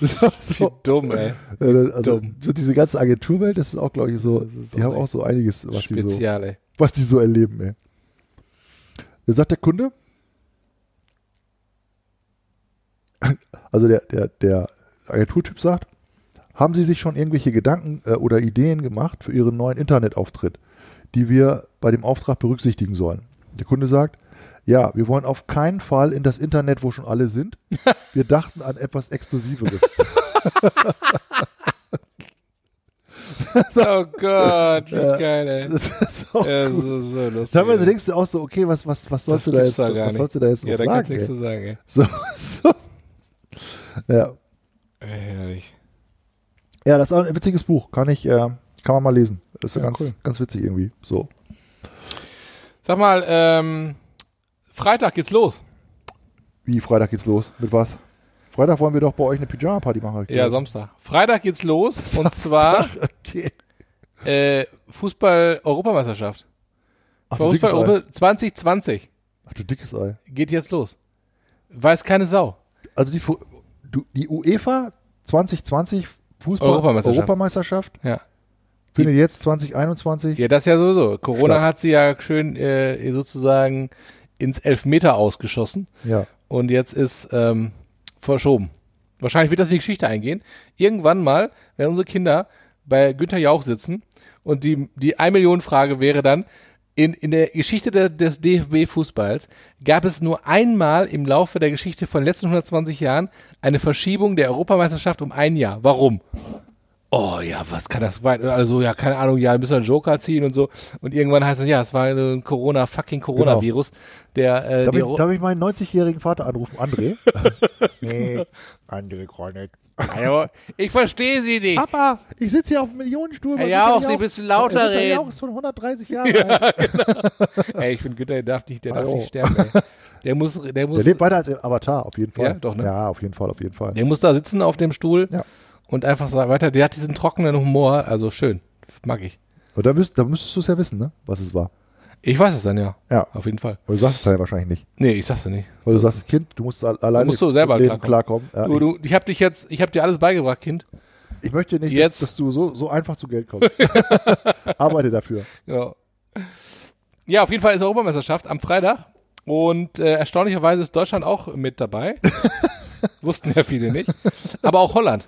B: Das ist auch
A: Wie dumm, ey.
B: Äh, Also,
A: Dumm.
B: so diese ganze Agenturwelt, das ist auch, glaube ich, so,
A: Das
B: die haben auch so einiges, was die so,
A: Spezial, ey.
B: Was die so erleben, ey. Da sagt der Kunde, also der, der, der Agenturtyp sagt, haben Sie sich schon irgendwelche Gedanken äh, oder Ideen gemacht für Ihren neuen Internetauftritt, die wir bei dem Auftrag berücksichtigen sollen? Der Kunde sagt, ja, wir wollen auf keinen Fall in das Internet, wo schon alle sind. Wir dachten an etwas Exklusiveres.
A: Oh Gott, wie
B: Ja.
A: geil, ey.
B: Das ist auch
A: Ja,
B: gut.
A: so, so lustig.
B: Teilweise
A: ey.
B: denkst du auch so, okay, was, was, was sollst
A: Das
B: du da jetzt,
A: da
B: was
A: nicht.
B: sollst du da jetzt
A: Ja,
B: noch
A: da kannst du
B: sagen?
A: nichts zu sagen, ey.
B: So, so. Ja.
A: Herrlich.
B: ja, das ist auch ein witziges Buch. Kann ich, äh, kann man mal lesen. Ist ja,
A: Ja,
B: ganz,
A: cool.
B: ganz witzig irgendwie. So.
A: Sag mal, ähm, Freitag geht's los.
B: Wie, Freitag geht's los? Mit was? Freitag wollen wir doch bei euch eine Pyjama-Party machen. ich
A: Ja. Samstag. Freitag geht's los und zwar
B: Okay.
A: äh, Fußball-Europameisterschaft. Fußball-Europa 2020
B: Ach, du dickes Ei.
A: geht jetzt los. Weiß keine Sau.
B: Also die, Fu- du, die UEFA 2020 Fußball
A: Europameisterschaft.
B: Europameisterschaft
A: Ja.
B: findet jetzt 2021
A: Ja, das ja sowieso. Corona
B: Statt.
A: hat sie ja schön äh, sozusagen ins Elfmeter ausgeschossen
B: ja.
A: und jetzt ist ähm, verschoben. Wahrscheinlich wird das in die Geschichte eingehen. Irgendwann mal, wenn unsere Kinder bei Günther Jauch sitzen und die, die 1 Million Frage wäre dann, in, in der Geschichte der, des DFB-Fußballs gab es nur einmal im Laufe der Geschichte von den letzten 120 Jahren eine Verschiebung der Europameisterschaft um ein Jahr. Warum? Oh ja, was kann das weit? Also ja, keine Ahnung, ja, müssen wir einen Joker ziehen und so. Und irgendwann heißt es, ja, es war ein Corona, fucking Coronavirus, der äh,
B: Darf ich, darf ich meinen 90-jährigen Vater anrufen? André? nee, André nicht.
A: Also, ich verstehe sie nicht.
B: Papa, ich sitze hier auf dem Millionenstuhl.
A: Jauch,
B: Günther
A: Sie müssen lauter reden.
B: Jauch ist von 130 Jahren alt.
A: Ey, ich finde Günther, der darf nicht, der darf nicht sterben. Ey. Der muss, der muss,
B: Der lebt weiter als Avatar, auf jeden Fall.
A: Ja, doch, ne?
B: Ja, auf jeden Fall, auf jeden Fall.
A: der muss da sitzen auf dem Stuhl
B: Ja.
A: Und einfach so weiter. Der hat diesen trockenen Humor, also schön, mag ich.
B: Und da, müsst, da müsstest du es ja wissen, ne? was es war.
A: Ich weiß es dann ja,
B: Ja.
A: auf jeden Fall.
B: Aber du sagst es ja wahrscheinlich nicht.
A: Nee, ich sag's ja nicht.
B: Weil du sagst, Kind, du musst al- alleine
A: musst du selber
B: mit dem Leben
A: klarkommen.
B: klarkommen. Ja,
A: Du, du, ich habe dich jetzt, ich habe dir alles beigebracht, Kind.
B: ich, ich möchte nicht,
A: Jetzt-
B: dass, dass du so, so einfach zu Geld kommst. Arbeite dafür.
A: Ja. ja, auf jeden Fall ist Europameisterschaft am Freitag und äh, erstaunlicherweise ist Deutschland auch mit dabei. Wussten ja viele nicht. Aber auch Holland.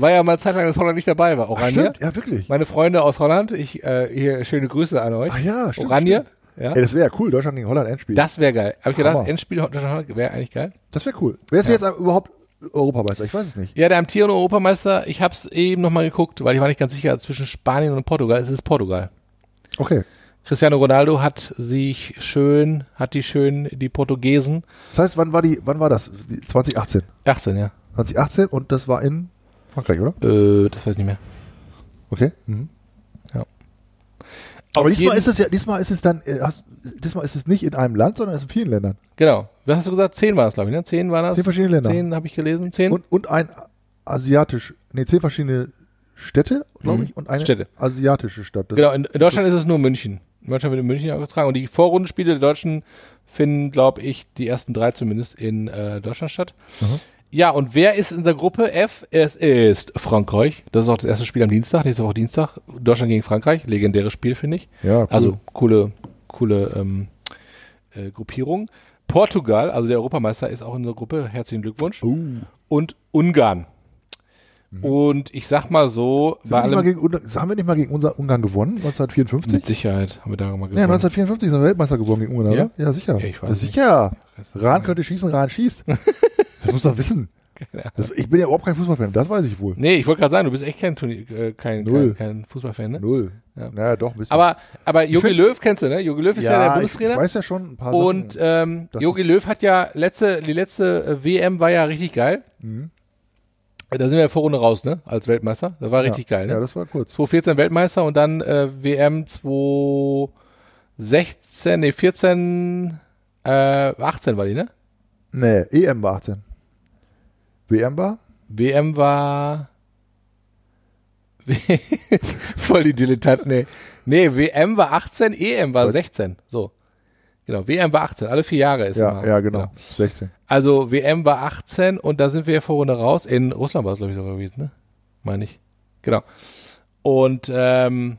A: War ja mal Zeit lang, dass Holland nicht dabei war.
B: Ach,
A: Oranje.
B: stimmt, ja, wirklich.
A: Meine Freunde aus Holland, ich, äh, hier schöne Grüße an euch.
B: Ach ja, stimmt.
A: Oranje.
B: stimmt.
A: Ja.
B: Ey, das wäre ja cool, Deutschland gegen Holland Endspiel.
A: Das wäre geil. Habe ich gedacht,
B: Hammer.
A: Endspiel Deutschland wäre eigentlich geil.
B: das wäre cool. Wer ist
A: Ja.
B: jetzt überhaupt Europameister? Ich weiß es nicht.
A: Ja, der amtierende Europameister, ich habe es eben nochmal geguckt, weil ich war nicht ganz sicher, zwischen Spanien und Portugal. Es ist Portugal.
B: Okay.
A: Cristiano Ronaldo hat sich schön, hat die schön, die Portugiesen,
B: Das heißt, wann war die, wann war das? Die 2018.
A: 18, ja.
B: 2018 und das war in Frankreich, oder?
A: Äh, das weiß ich nicht mehr.
B: Okay. Mhm.
A: Auf
B: Aber diesmal ist es ja, diesmal ist es dann, äh, hast, diesmal ist es nicht in einem Land, sondern es ist in vielen Ländern.
A: Genau. Was hast du gesagt? Zehn war es, glaube ich, ne? Zehn waren das?
B: Zehn verschiedene Länder.
A: Zehn habe ich gelesen. Zehn?
B: Und, und ein asiatisch, nee, zehn verschiedene Städte, glaube
A: Mhm.
B: ich, und eine
A: Städte.
B: asiatische Stadt. Das-
A: Genau, in, in Deutschland ist es nur München. In Deutschland wird in München ausgetragen. Und die Vorrundenspiele der Deutschen finden, glaube ich, die ersten drei zumindest in äh, Deutschland statt.
B: Mhm.
A: Ja, und wer ist in der Gruppe F? Es ist Frankreich. Das ist auch das erste Spiel am Dienstag. Nächste Woche Dienstag. Deutschland gegen Frankreich. Legendäres Spiel, finde ich.
B: Ja, cool.
A: Also coole, coole ähm, äh, Gruppierung. Portugal, also der Europameister, ist auch in der Gruppe. Herzlichen Glückwunsch.
B: Uh.
A: Und Ungarn. Und ich sag mal so,
B: Sind
A: bei
B: nicht
A: allem
B: gegen, haben wir nicht mal gegen unser Ungarn gewonnen, 1954?
A: mit Sicherheit haben wir da mal gewonnen.
B: Ja, 1954 sind wir Weltmeister geworden gegen Ungarn,
A: Ja?
B: oder? Ja, sicher.
A: Ja, ich weiß
B: Ja, sicher. Rahn könnte schießen, Rahn schießt. Das muss doch wissen. Das, ich bin ja überhaupt kein Fußballfan, das weiß ich wohl.
A: Nee, ich wollte gerade sagen, du bist echt kein, Turnier, äh, kein,
B: Null.
A: kein, kein Fußballfan, ne?
B: Null.
A: Ja.
B: Naja, doch, ein bisschen.
A: Aber, aber Jogi
B: find-
A: Löw kennst du, ne? Jogi Löw ist ja, der
B: ich, ich
A: Bundestrainer.
B: weiß ja schon ein paar
A: und
B: Sachen.
A: ähm,
B: Das
A: Jogi Löw hat ja letzte, die letzte äh, WM war ja richtig geil.
B: Mhm.
A: Da sind wir ja Vorrunde raus, ne? Als Weltmeister. Das war richtig
B: ja,
A: geil, ne?
B: Ja, das war kurz.
A: 2014 Weltmeister und dann äh, WM 2016, nee, 14, äh, 18 war die, ne?
B: Nee, EM war 18. WM war?
A: WM war voll die Dilettanten, nee. Nee, WM war 18, EM war 16. So. Genau, WM war 18, alle vier Jahre ist
B: Ja,
A: immer.
B: ja, genau. 16.
A: Also WM war 18 und da sind wir vor Runde raus. In Russland war es, glaube ich, sogar gewesen, ne? Meine ich. Genau. Und ähm,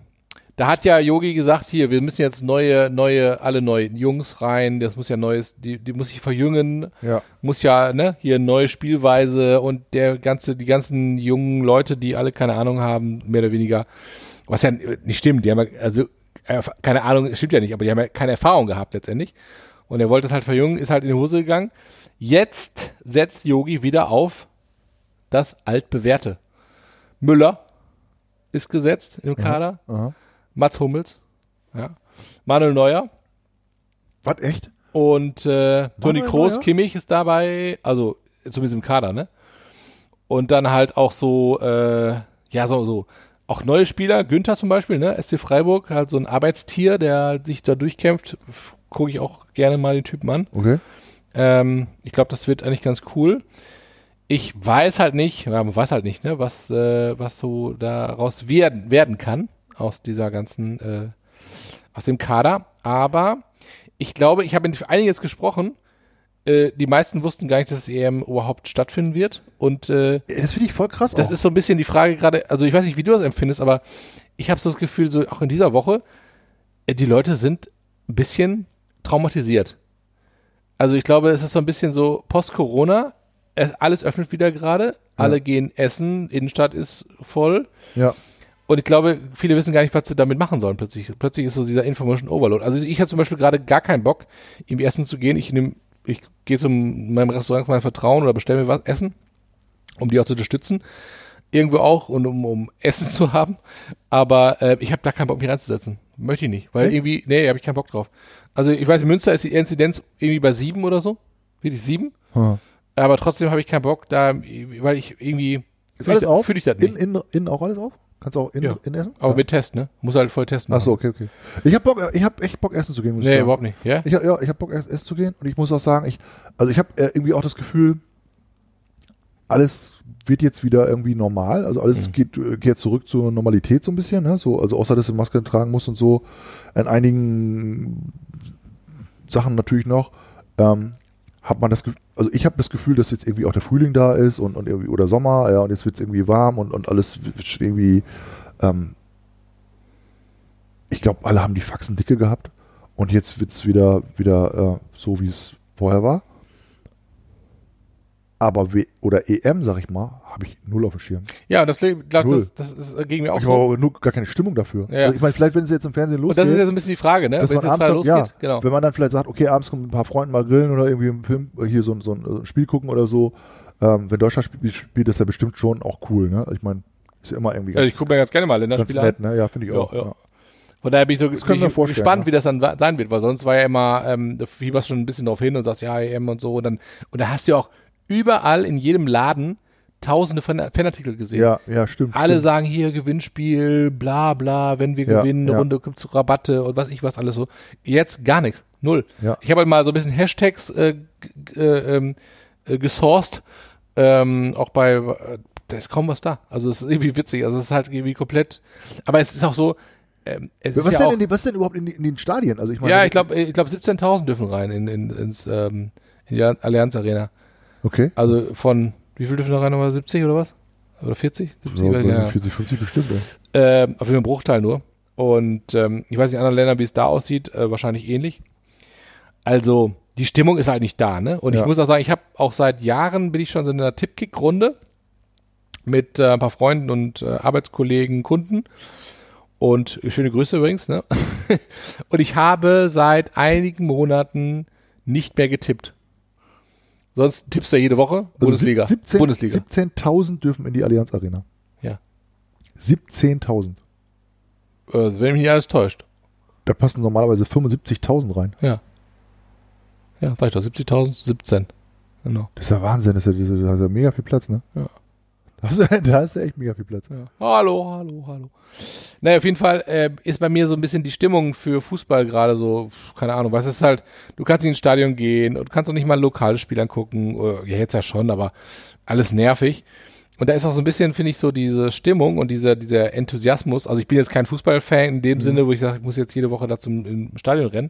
A: da hat ja Yogi gesagt, hier, wir müssen jetzt neue, neue, alle neue Jungs rein, das muss ja neues, die, die muss sich verjüngen,
B: Ja.
A: muss ja, ne, hier neue Spielweise und der ganze, die ganzen jungen Leute, die alle keine Ahnung haben, mehr oder weniger, was ja nicht stimmt, die haben ja, also, keine Ahnung, stimmt ja nicht, aber die haben ja keine Erfahrung gehabt letztendlich. Und er wollte es halt verjüngen, ist halt in die Hose gegangen. Jetzt setzt Yogi wieder auf das altbewährte. Müller ist gesetzt im Kader,
B: Aha.
A: Mats Hummels, ja. Manuel Neuer,
B: Was, echt?
A: und äh, Toni Kroos,
B: Neuer?
A: Kimmich ist dabei, also zumindest im Kader, ne? Und dann halt auch so, äh, ja, so, so, auch neue Spieler, Günther zum Beispiel, ne? SC Freiburg, halt so ein Arbeitstier, der sich da durchkämpft. Gucke ich auch gerne mal den Typen an.
B: Okay.
A: Ähm, ich glaube, das wird eigentlich ganz cool. Ich weiß halt nicht, ja, man weiß halt nicht, ne, was, äh, was so daraus werden, werden kann aus dieser ganzen, äh, aus dem Kader. Aber ich glaube, ich habe mit einigen jetzt gesprochen. Äh, die meisten wussten gar nicht, dass das EM überhaupt stattfinden wird. Und äh,
B: Das finde ich voll krass
A: das
B: auch.
A: ist so ein bisschen die Frage gerade, also ich weiß nicht, wie du das empfindest, aber ich habe so das Gefühl, so auch in dieser Woche, äh, die Leute sind ein bisschen traumatisiert. Also ich glaube, es ist so ein bisschen so Post-Corona, es- alles öffnet wieder gerade, alle gehen essen, Innenstadt ist voll.
B: ja.
A: Und ich glaube, viele wissen gar nicht, was sie damit machen sollen plötzlich. Plötzlich ist so dieser Information Overload. Also ich habe zum Beispiel gerade gar keinen Bock, irgendwie essen zu gehen. Ich nehme, ich gehe zu meinem Restaurant mein Vertrauen oder bestelle mir was essen, um die auch zu unterstützen. Irgendwo auch und um, um Essen zu haben. Aber äh, ich habe da keinen Bock, mich reinzusetzen. Möchte ich nicht. Weil
B: Nee?
A: irgendwie, nee, habe ich keinen Bock drauf. Also ich weiß, in Münster ist die Inzidenz irgendwie bei sieben oder so. Wirklich sieben.
B: Hm.
A: Aber trotzdem habe ich keinen Bock da, weil ich irgendwie
B: alles
A: ich,
B: auf?
A: Fühle ich das nicht.
B: In, in, in auch alles auf? Kannst du auch in,
A: Ja.
B: in essen?
A: aber
B: ja.
A: mit Test, ne? Muss halt voll testen.
B: Ach so, okay, okay. Ich habe Bock, ich habe echt Bock essen zu gehen, muss ich
A: Nee,
B: sagen.
A: überhaupt nicht. Ja?
B: Ich, hab- ja, ich habe Bock essen zu gehen und ich muss auch sagen, ich, also ich habe äh, irgendwie auch das Gefühl, alles wird jetzt wieder irgendwie normal, also alles
A: Mhm.
B: geht, äh, geht zurück zur Normalität so ein bisschen, ne? so, also außer dass du Maske tragen musst und so, in einigen Sachen natürlich noch, ähm, hat man das, Ge- also ich habe das Gefühl, dass jetzt irgendwie auch der Frühling da ist und, und irgendwie, oder Sommer, ja, und jetzt wird es irgendwie warm und, und alles irgendwie, ähm, ich glaube, alle haben die Faxen dicke gehabt und jetzt wird es wieder, wieder äh, so, wie es vorher war. Aber w oder EM, sag ich mal, habe ich null auf dem Schirm.
A: Ja, das, das,
B: Null.
A: das, das ist gegen mir auch
B: Ich
A: so.
B: habe nur gar keine Stimmung dafür.
A: Ja.
B: Also ich meine, vielleicht, wenn es jetzt im Fernsehen
A: Und
B: losgeht,
A: das ist ja so ein bisschen die Frage, ne? Wenn
B: man
A: es jetzt
B: abends
A: mal
B: dann,
A: losgeht,
B: ja,
A: genau.
B: wenn man dann vielleicht sagt, okay, abends kommen ein paar Freunde mal grillen oder irgendwie einen Film, äh, hier so, ein- so, ein, so ein Spiel gucken oder so. Ähm, wenn Deutschland spielt, spielt, ist ja bestimmt schon auch cool, ne? Also Ich meine, ist ja immer irgendwie ganz,
A: ich gucke mir ganz gerne mal
B: ganz
A: Länderspiele an.
B: nett, ne? Ja, finde ich
A: Ja,
B: auch.
A: ja. Von daher bin ich so bin ich gespannt,
B: ja.
A: wie das dann sein wird, weil sonst war ja immer, ähm, da fieberst schon ein bisschen drauf hin und sagst, ja, EM und so. Und dann, und da hast du ja auch überall in jedem Laden tausende Fan Fanartikel gesehen.
B: Ja, ja, stimmt.
A: Alle
B: stimmt.
A: sagen hier Gewinnspiel, bla bla, wenn wir
B: Ja,
A: gewinnen, eine
B: ja.
A: Runde gibt's Rabatte und was ich was alles so. Jetzt gar nichts. Null.
B: Ja.
A: Ich habe halt mal so ein bisschen Hashtags äh, äh, ähm, äh, gesourced. Ähm, auch bei äh, da ist kaum was da. Also es ist irgendwie witzig. Also es ist halt irgendwie komplett. Aber es ist auch so. Ähm,
B: Was,
A: ist ja
B: denn
A: auch,
B: die, was denn überhaupt in, in den Stadien? Also ich meine,
A: ja, ich glaube, ich glaube 17.000 dürfen rein in, in, ins ähm, in die Allianz Arena.
B: Okay.
A: Also von wie viel dürfen da rein? Nochmal 70 oder was? Oder 40? 70,
B: So,
A: ja.
B: 40, 50 bestimmt, ey.
A: Ähm, auf jeden Fall ein Bruchteil nur. Und ähm, ich weiß nicht in anderen Ländern, wie es da aussieht, äh, wahrscheinlich ähnlich. Also die Stimmung ist halt nicht da, ne? Und
B: Ja.
A: ich muss auch sagen, ich habe auch seit Jahren bin ich schon so in einer Tippkick-Runde mit äh, ein paar Freunden und äh, Arbeitskollegen, Kunden. Und schöne Grüße übrigens, ne? und ich habe seit einigen Monaten nicht mehr getippt. Sonst tippst du ja jede Woche
B: Also
A: Bundesliga.
B: 17
A: Bundesliga.
B: 17.000 dürfen in die Allianz Arena.
A: Ja.
B: 17.000.
A: Äh, wenn mich nicht alles täuscht.
B: Da passen normalerweise 75.000 rein.
A: Ja. Ja, sag ich doch, 70.000, 17. Genau.
B: Das ist ja Wahnsinn. Das ist ja, das ist ja mega viel Platz, ne?
A: Ja.
B: Da ist ja echt mega viel Platz.
A: Ja. Hallo, hallo, hallo. Naja, auf jeden Fall äh, ist bei mir so ein bisschen die Stimmung für Fußball gerade so, keine Ahnung, was ist halt, du kannst nicht ins Stadion gehen und kannst auch nicht mal ein lokales Spiel angucken, oder, ja jetzt ja schon, aber alles nervig. Und da ist auch so ein bisschen, finde ich, so diese Stimmung und dieser, dieser Enthusiasmus. Also ich bin jetzt kein Fußballfan in dem Sinne, wo ich sage, ich muss jetzt jede Woche da zum im Stadion rennen.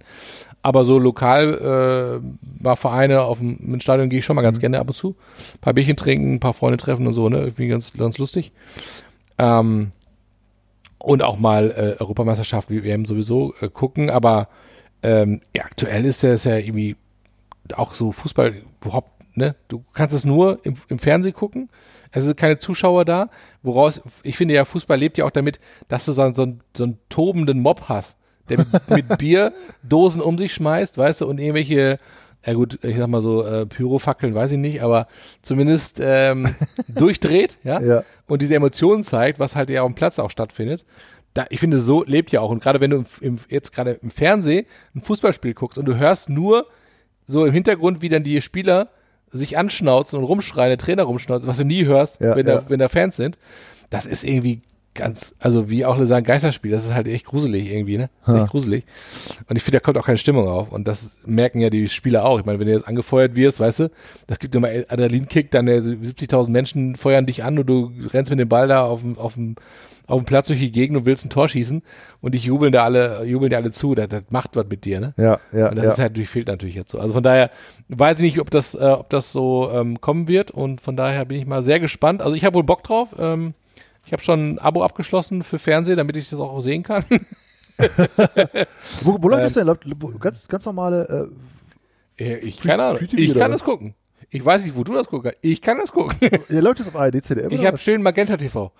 A: Aber so lokal äh, mal Vereine auf dem im Stadion gehe ich schon mal ganz gerne ab und zu. Ein paar Bierchen trinken, ein paar Freunde treffen und so, ne? Irgendwie ganz, ganz lustig. Ähm, und auch mal äh, Europameisterschaft wie WM sowieso äh, gucken, aber ähm, ja, aktuell ist es ja irgendwie auch so Fußball überhaupt, ne? Du kannst es nur im, im Fernsehen gucken. Es sind keine Zuschauer da, woraus, ich finde ja, Fußball lebt ja auch damit, dass du so, so, einen- so einen tobenden Mob hast, der mit, mit Bierdosen um sich schmeißt, weißt du, und irgendwelche, ja gut, ich sag mal so, äh, Pyrofackeln, weiß ich nicht, aber zumindest ähm, durchdreht, ja?
B: Ja.
A: und diese Emotionen zeigt, was halt ja auf dem Platz auch stattfindet. Da, ich finde, so lebt ja auch. Und gerade wenn du im, im, jetzt gerade im Fernsehen ein Fußballspiel guckst und du hörst nur so im Hintergrund, wie dann die Spieler sich anschnauzen und rumschreien, der Trainer rumschnauzen, was du nie hörst,
B: Ja,
A: wenn,
B: ja.
A: Da, wenn da Fans sind, das ist irgendwie ganz, also wie auch sagen, Geisterspiel, das ist halt echt gruselig irgendwie, ne? Ist Echt gruselig. Und ich finde, da kommt auch keine Stimmung auf. Und das merken ja die Spieler auch. Ich meine, wenn du jetzt angefeuert wirst, weißt du, das gibt immer Adrenalinkick, dann äh, 70.000 Menschen feuern dich an und du rennst mit dem Ball da auf dem, auf dem, auf dem Platz durch die Gegend und willst ein Tor schießen und dich jubeln da alle, jubeln dir alle zu, das, das macht was mit dir, ne?
B: Ja, ja,
A: Und das
B: ja.
A: ist halt, natürlich- fehlt natürlich jetzt so. Also von daher weiß ich nicht, ob das, äh, ob das so ähm, kommen wird und von daher bin ich mal sehr gespannt. Also ich habe wohl Bock drauf. Ähm, ich habe schon ein Abo abgeschlossen für Fernsehen, damit ich das auch sehen kann.
B: wo, wo läuft
A: ähm,
B: das denn? Ganz, ganz normale, äh,
A: Ja, ich keine Ahnung. Ich kann das gucken. Ich weiß nicht, wo du das gucken kannst. Ich kann das gucken.
B: ja, läuft das auf ARD, ZDF?
A: Ich habe schön Magenta TV.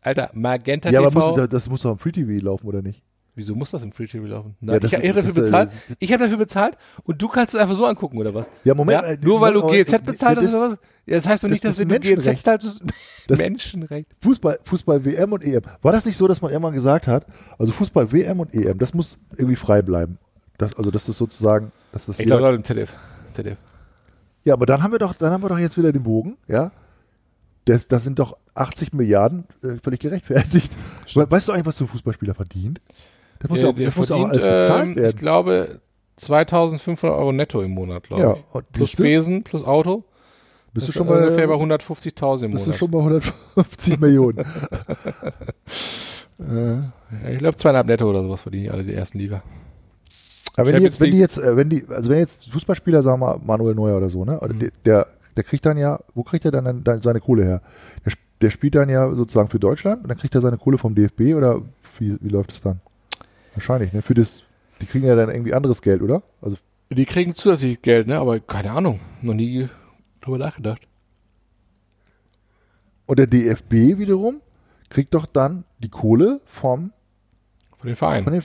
A: Alter, Magenta
B: ja, aber
A: TV.
B: muss, das, das muss doch am Free TV laufen, oder nicht?
A: Wieso muss das im Free TV laufen?
B: Ja,
A: Nein,
B: das
A: ich, ich
B: ist-
A: habe dafür
B: ist,
A: bezahlt. Ich habe dafür bezahlt und du kannst es einfach so angucken oder was?
B: Ja, Moment.
A: Ja?
B: äh,
A: Nur weil du GEZ bezahlt hast oder was? Ja, das heißt doch
B: das-
A: nicht, dass
B: das
A: wenn du GEZ
B: Menschenrecht.
A: zahlst,
B: Das-
A: Menschenrecht.
B: Fußball, Fußball WM und EM. War das nicht so, dass man irgendwann gesagt hat, also Fußball WM und EM, das muss irgendwie frei bleiben? Das, also das ist sozusagen, dass das
A: Ich
B: jeder-
A: glaube, im ZDF. ZDF.
B: Ja, aber dann haben wir doch, dann haben wir doch jetzt wieder den Bogen, ja. Das, das sind doch 80 Milliarden äh, völlig gerechtfertigt. We weißt du eigentlich, was so ein Fußballspieler verdient? Das muss, ja, auch,
A: der
B: das muss ja auch
A: verdient,
B: alles bezahlt
A: ähm,
B: werden.
A: Ich glaube, 2500 Euro netto im Monat, glaube
B: Ja,
A: ich.
B: und
A: Plus
B: du?
A: Spesen, plus Auto.
B: bist du
A: Das
B: schon
A: ist ungefähr bei
B: bei,
A: 150.000 im
B: bist du
A: Monat.
B: schon bei 150 Millionen?
A: Ja, ich glaube, zweieinhalb netto oder sowas verdienen die alle die ersten Liga.
B: Aber wenn die jetzt, wenn die jetzt, äh, wenn die, also wenn jetzt Fußballspieler, sagen wir mal, Manuel Neuer oder so, ne,
A: Mhm.
B: der, der, der kriegt dann ja, wo kriegt er dann, dann, seine Kohle her? Der, der spielt dann ja sozusagen für Deutschland und dann kriegt er seine Kohle vom DFB oder wie, wie läuft das dann? Wahrscheinlich, ne? Für das, die kriegen ja dann irgendwie anderes Geld, oder? Also
A: Die kriegen zusätzlich Geld, ne? Aber keine Ahnung. Noch nie drüber nachgedacht.
B: Und der DFB wiederum kriegt doch dann die Kohle vom,
A: Von den Vereinen.
B: von den,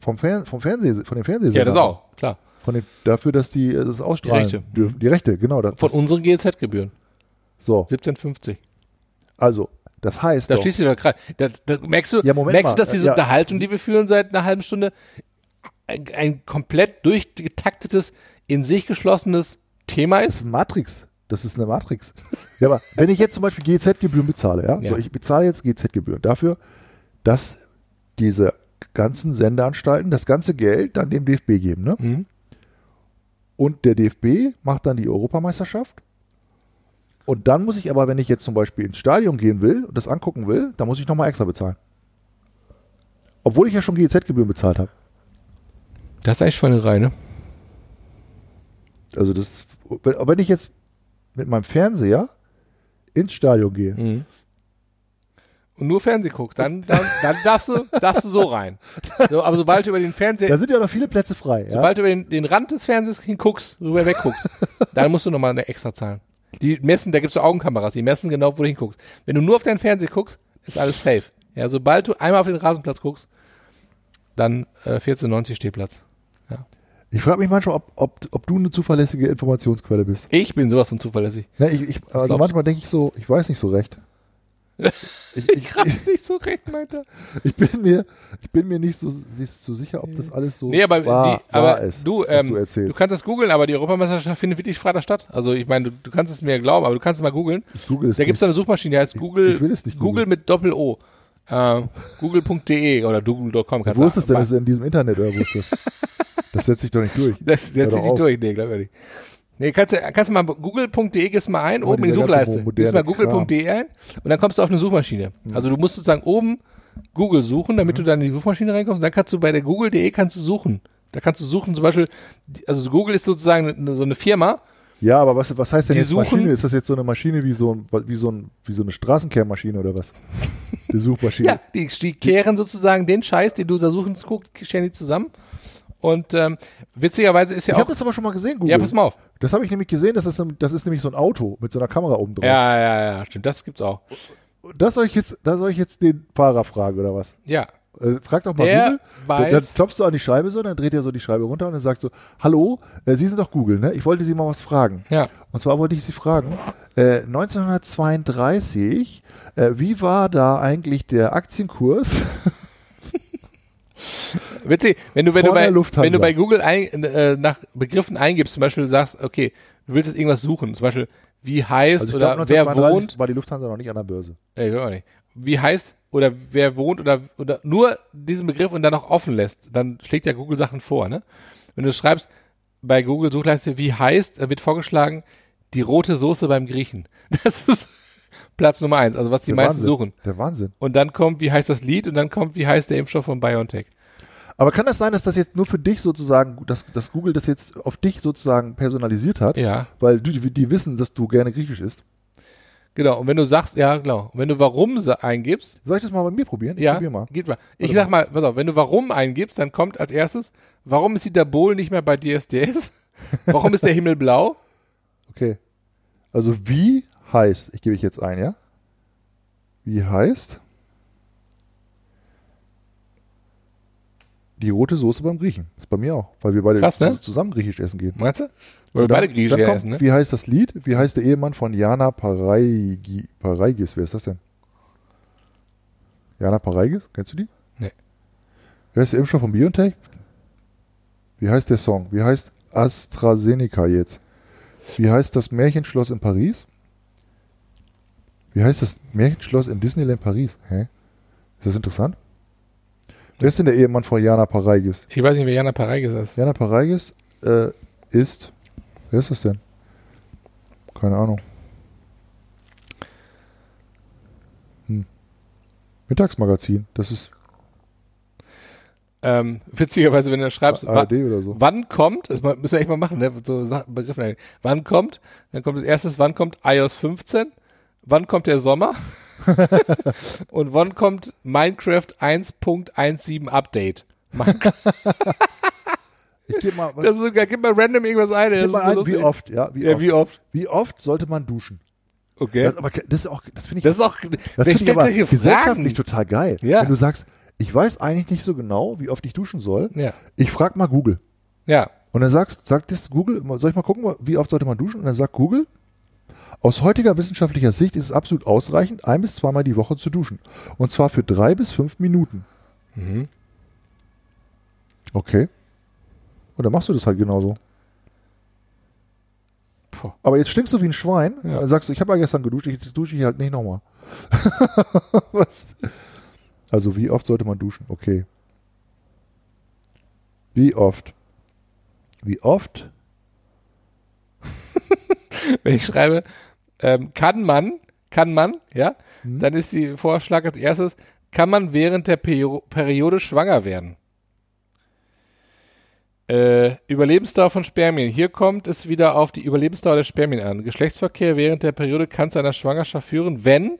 B: vom, Fern, vom Fernseh, von den Fernsehsendern.
A: ja, das auch, klar.
B: Von den, dafür, dass die äh, das ausstrahlen
A: Rechte.
B: dürfen. Die Rechte, genau. Das,
A: Von unseren GZ-Gebühren.
B: so,
A: 17,50.
B: also, das heißt
A: Da
B: doch,
A: schließt sich doch gerade. Merkst du,
B: Ja,
A: merkst
B: mal.
A: du, dass diese
B: Ja.
A: Unterhaltung, die wir führen seit einer halben Stunde, ein, ein komplett durchgetaktetes, in sich geschlossenes Thema
B: das
A: ist?
B: ist ein Matrix. Das ist eine Matrix. ja, aber wenn ich jetzt zum Beispiel GZ-Gebühren bezahle, ja,
A: Ja.
B: so ich bezahle jetzt GZ-Gebühren dafür, dass diese ganzen Sendeanstalten das ganze Geld dann dem DFB geben, ne?
A: Mhm.
B: Und der DFB macht dann die Europameisterschaft. Und dann muss ich aber, wenn ich jetzt zum Beispiel ins Stadion gehen will und das angucken will, dann muss ich nochmal extra bezahlen. Obwohl ich ja schon GZ-Gebühren bezahlt habe.
A: Das ist eigentlich Schweinerei, ne?
B: Also das, wenn, wenn ich jetzt mit meinem Fernseher ins Stadion gehe,
A: Mhm. Und nur Fernseh guckst, dann, dann, dann darfst, du, darfst du so rein. So, aber sobald du über den Fernseher,
B: da sind ja noch viele Plätze frei. Ja?
A: sobald du über den, den Rand des Fernsehers hinguckst, rüber wegguckst, dann musst du nochmal eine extra zahlen. Die messen, da gibt's so Augenkameras, die messen genau, wo du hinguckst. Wenn du nur auf deinen Fernseher guckst, ist alles safe. Ja, sobald du einmal auf den Rasenplatz guckst, dann äh, 14,90 Stehplatz.
B: Ich frage mich manchmal, ob, ob, ob du eine zuverlässige Informationsquelle bist.
A: Ich bin sowas von zuverlässig.
B: Ne, ich, ich, also manchmal denke ich so, ich weiß nicht so recht. Ich, ich, ich,
A: nicht so recht, meinte.
B: ich, bin, mir, ich bin mir nicht so, nicht so sicher, ob das alles so
A: Nee, aber,
B: wahr,
A: die, aber
B: wahr ist,
A: du, ähm,
B: du
A: du,
B: erzählst.
A: kannst das googeln, aber die Europameisterschaft findet wirklich Freitag statt. Also ich meine, du, du kannst es mir glauben, aber du kannst es mal googeln.
B: google es
A: Da gibt es eine Suchmaschine, die heißt Google,
B: ich will es nicht
A: Google mit Doppel-O. Äh, Google.de oder google.com kannst
B: Wo
A: du
B: ist das denn? Das ist in diesem Internet oder wo ist das? Das setzt sich doch nicht durch.
A: Das,
B: doch
A: zieht nicht
B: auf.
A: durch, nee, glaub ich nicht. Nee, kannst du, kannst du mal google.de gibst mal ein,
B: Oh,
A: oben in die Suchleiste. Gibst mal google.de ein und dann kommst du auf eine Suchmaschine. Also du musst sozusagen oben Google suchen, damit du dann in die Suchmaschine reinkommst. Dann kannst du bei der google.de kannst du suchen. Da kannst du suchen, zum Beispiel, also Google ist sozusagen so eine Firma.
B: Ja, aber was, was heißt denn
A: Die
B: jetzt
A: suchen-
B: Maschine? Ist das jetzt so eine Maschine wie so, ein, wie so, ein, wie so eine Straßenkehrmaschine oder was? Die Suchmaschine.
A: Ja, die, die kehren sozusagen den Scheiß, den du da suchen guckst, kehren die zusammen. Und ähm, witzigerweise ist ja
B: ich
A: auch.
B: habe das aber schon mal gesehen, Google.
A: Ja, pass mal auf.
B: Das habe ich nämlich gesehen, das ist, das ist nämlich so ein Auto mit so einer Kamera oben drauf.
A: Ja, ja, ja, stimmt. Das gibt's auch.
B: Das soll ich jetzt, da soll ich jetzt den Fahrer fragen oder was?
A: Ja.
B: Äh, frag doch mal
A: Der
B: Google.
A: weiß-
B: Dann klopfst du an die Scheibe so, dann dreht er so die Scheibe runter und dann sagt so, hallo, äh, Sie sind doch Google, ne? Ich wollte Sie mal was fragen.
A: Ja.
B: Und zwar wollte ich Sie fragen, äh, 1932, äh, wie war da eigentlich der Aktienkurs?
A: Witzig, wenn du, wenn du bei, wenn du bei Google ein, äh, nach Begriffen eingibst, zum Beispiel sagst, okay, du willst jetzt irgendwas suchen, zum Beispiel, wie heißt
B: Also
A: oder wer
B: 1932
A: wohnt,
B: war die Lufthansa noch nicht an der Börse.
A: nee, ich auch nicht, wie heißt oder wer wohnt oder, oder nur diesen Begriff und dann noch offen lässt, dann schlägt ja Google Sachen vor, ne? Wenn du schreibst bei Google Suchleiste, wie heißt, wird vorgeschlagen, die rote Soße beim Griechen. Das ist Platz Nummer eins, also was die
B: Der
A: meisten
B: Wahnsinn.
A: suchen.
B: Der Wahnsinn.
A: Und dann kommt, wie heißt das Lied und dann kommt, wie heißt der Impfstoff von BioNTech.
B: Aber kann das sein, dass das jetzt nur für dich sozusagen, dass, dass Google das jetzt auf dich sozusagen personalisiert hat?
A: Ja.
B: Weil die, die wissen, dass du gerne Griechisch isst.
A: Genau, und wenn du sagst, ja, genau, und wenn du warum eingibst,
B: Soll ich das mal bei mir probieren? Ich
A: ja,
B: probier mal.
A: geht mal. Ich
B: Warte
A: sag mal, pass auf, wenn du warum eingibst, dann kommt als erstes, warum ist Dieter Bohl nicht mehr bei DSDS? Warum ist der Himmel blau?
B: Okay. Also wie heißt, ich gebe ich jetzt ein, ja? Wie heißt die rote Soße beim Griechen? ist bei mir auch, weil wir beide
A: Krass, ne?
B: zusammen Griechisch essen gehen.
A: Meinst du? Weil wir
B: dann-
A: beide Griechisch
B: kommt,
A: essen, ne?
B: Wie heißt das Lied? Wie heißt der Ehemann von Jana Paraigi, Paraigis? Wer ist das denn? Jana Paraigis? Kennst du die?
A: Nee.
B: Wer ist der Impfstoff von BioNTech? Wie heißt der Song? Wie heißt AstraZeneca jetzt? Wie heißt das Märchenschloss in Paris? Wie heißt das Märchenschloss in Disneyland Paris? Hä? Ist das interessant? Wer ist denn der Ehemann von Jana Paraigis?
A: Ich weiß nicht, wer Jana Pareigis ist.
B: Jana Paraigis äh, ist. Wer ist das denn? Keine Ahnung. Hm. Mittagsmagazin. Das ist
A: Ähm, witzigerweise, wenn du schreibst,
B: ARD oder so.
A: wann kommt, das müssen wir echt mal machen, ne? so Sachen- Begriffe, wann kommt, dann kommt als erstes, wann kommt iOS 15, wann kommt der Sommer und wann kommt Minecraft 1.17 Update. Minecraft-
B: Ich gebe mal, was,
A: Das ist so. Gib mal random irgendwas ein.
B: Gib mal ein, wie oft, ja, wie
A: Ja,
B: oft.
A: wie oft?
B: Wie oft sollte man duschen?
A: Okay.
B: Das, aber das ist auch, das finde ich,
A: Das ist auch,
B: das finde ich aber gesellschaftlich total geil.
A: Ja.
B: Wenn du sagst, ich weiß eigentlich nicht so genau, wie oft ich duschen soll.
A: Ja.
B: Ich frage mal Google.
A: Ja.
B: Und dann sagst, sagt das Google, soll ich mal gucken, wie oft sollte man duschen? Und dann sagt Google, aus heutiger wissenschaftlicher Sicht ist es absolut ausreichend, ein bis zweimal die Woche zu duschen. Und zwar für drei bis fünf Minuten.
A: Mhm.
B: Okay. Und dann machst du das halt genauso.
A: Puh.
B: Aber jetzt stinkst du wie ein Schwein.
A: Ja.
B: Dann sagst du, ich habe ja gestern geduscht, ich dusche ich halt nicht nochmal. Also wie oft sollte man duschen? Okay. Wie oft? Wie oft?
A: Wenn ich schreibe, ähm, kann man, kann man, ja,
B: Hm?
A: dann ist die Vorschlag als erstes, kann man während der Perio Periode schwanger werden? Äh, Überlebensdauer von Spermien. Hier kommt es wieder auf die Überlebensdauer der Spermien an. Geschlechtsverkehr während der Periode kann zu einer Schwangerschaft führen, wenn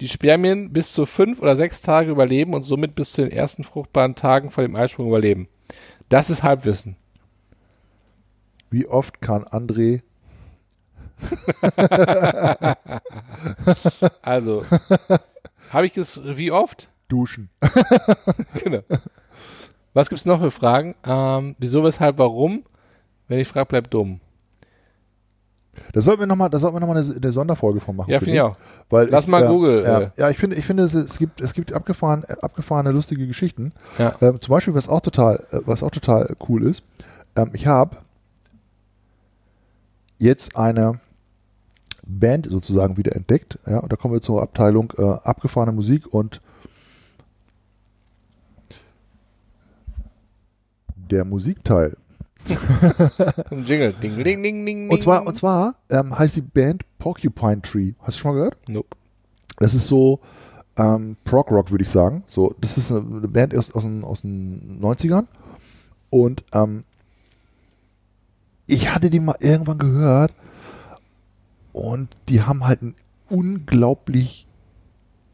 A: die Spermien bis zu fünf oder sechs Tage überleben und somit bis zu den ersten fruchtbaren Tagen vor dem Eisprung überleben. Das ist Halbwissen.
B: Wie oft kann André
A: Also, habe ich es wie oft?
B: duschen?
A: genau. Was gibt's noch für Fragen? Ähm, wieso, weshalb, warum? Wenn ich frage, bleibt dumm.
B: Da sollten wir nochmal, da sollten wir noch mal eine, eine Sonderfolge von machen.
A: Ja, finde ich auch.
B: Weil
A: Lass
B: ich,
A: mal
B: äh,
A: Google,
B: Ja,
A: äh.
B: ja ich finde, ich finde, es, es gibt, es gibt abgefahren, äh, abgefahrene lustige Geschichten.
A: Ja.
B: Ähm, zum Beispiel, was auch total, äh, was auch total cool ist. Ähm, ich habe jetzt eine Band sozusagen wieder entdeckt. Ja, und da kommen wir zur Abteilung äh, abgefahrene Musik und der Musikteil.
A: Jingle. Ding, ding, ding, ding,
B: Und zwar, und zwar ähm, heißt die Band Porcupine Tree. Hast du schon mal gehört?
A: Nope.
B: Das ist so ähm, Prog Rock, würde ich sagen. So, das ist eine, eine Band aus, aus, den, aus den 90ern. Und ähm, ich hatte die mal irgendwann gehört. Und die haben halt einen unglaublich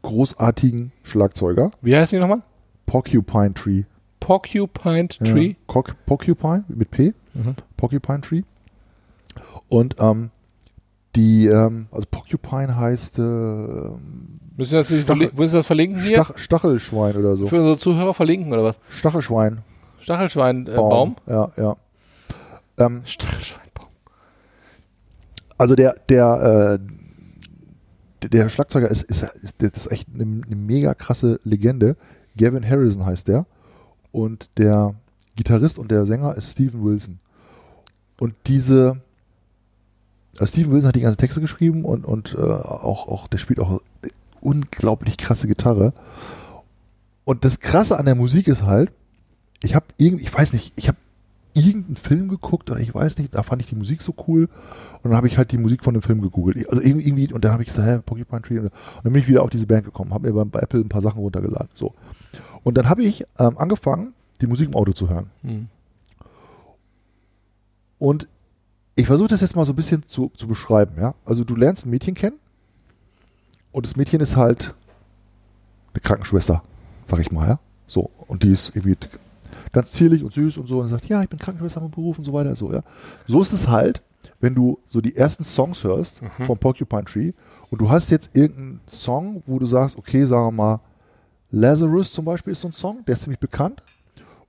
B: großartigen Schlagzeuger.
A: Wie heißt die nochmal?
B: Porcupine Tree.
A: Porcupine Tree.
B: Ja. Porcupine mit P.
A: Mhm.
B: Porcupine Tree. Und ähm, die, ähm, also Porcupine heißt äh,
A: Müssen wir das,
B: Stachel-
A: müssen das verlinken hier?
B: Stach Stachelschwein oder so.
A: Für unsere Zuhörer verlinken oder was?
B: Stachelschwein.
A: Stachelschweinbaum. Äh, Baum?
B: Ja, ja. Ähm,
A: Stachelschweinbaum.
B: Also der, der, äh, der- Schlagzeuger ist, ist, ist, das ist echt eine, eine mega krasse Legende. Gavin Harrison heißt der. Und der Gitarrist und der Sänger ist Steven Wilson. Und diese, also Steven Wilson hat die ganzen Texte geschrieben und, und äh, auch, auch, der spielt auch unglaublich krasse Gitarre. Und das Krasse an der Musik ist halt, ich habe irgendwie, ich weiß nicht, ich habe irgendeinen Film geguckt oder ich weiß nicht, da fand ich die Musik so cool und dann habe ich halt die Musik von dem Film gegoogelt. Also irgendwie, und dann habe ich gesagt, hä, Porcupine Tree und dann bin ich wieder auf diese Band gekommen, habe mir bei, Apple ein paar Sachen runtergeladen. So. Und dann habe ich ähm, angefangen, die Musik im Auto zu hören.
A: Hm.
B: Und ich versuche das jetzt mal so ein bisschen zu, zu beschreiben, ja. Also du lernst ein Mädchen kennen und das Mädchen ist halt eine Krankenschwester, sag ich mal, ja. So, und die ist irgendwie ganz zierlich und süß und so und sagt, ja, ich bin Krankenschwester im Beruf und so weiter, so, ja. So ist es halt, wenn du so die ersten Songs hörst
A: Mhm.
B: von Porcupine Tree und du hast jetzt irgendeinen Song, wo du sagst, okay, sagen wir mal, Lazarus zum Beispiel ist so ein Song, der ist ziemlich bekannt.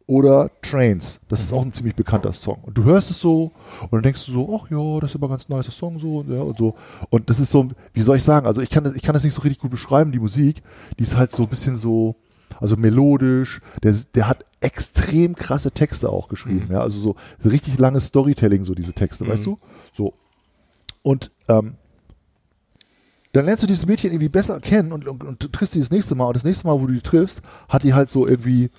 B: Oder Trains, das ist auch ein ziemlich bekannter Song. Und du hörst es so und dann denkst du so, ach ja, das ist aber ein ganz nicer Song so und, ja, und so. Und das ist so, wie soll ich sagen, also ich kann, das, ich kann das nicht so richtig gut beschreiben, die Musik, die ist halt so ein bisschen so, also melodisch, der, der hat extrem krasse Texte auch geschrieben, ja, also so, richtig langes Storytelling, so diese Texte,
A: Mhm.
B: weißt du? So. Und ähm, dann lernst du dieses Mädchen irgendwie besser kennen und, und, und triffst sie das nächste Mal und das nächste Mal, wo du die triffst, hat die halt so irgendwie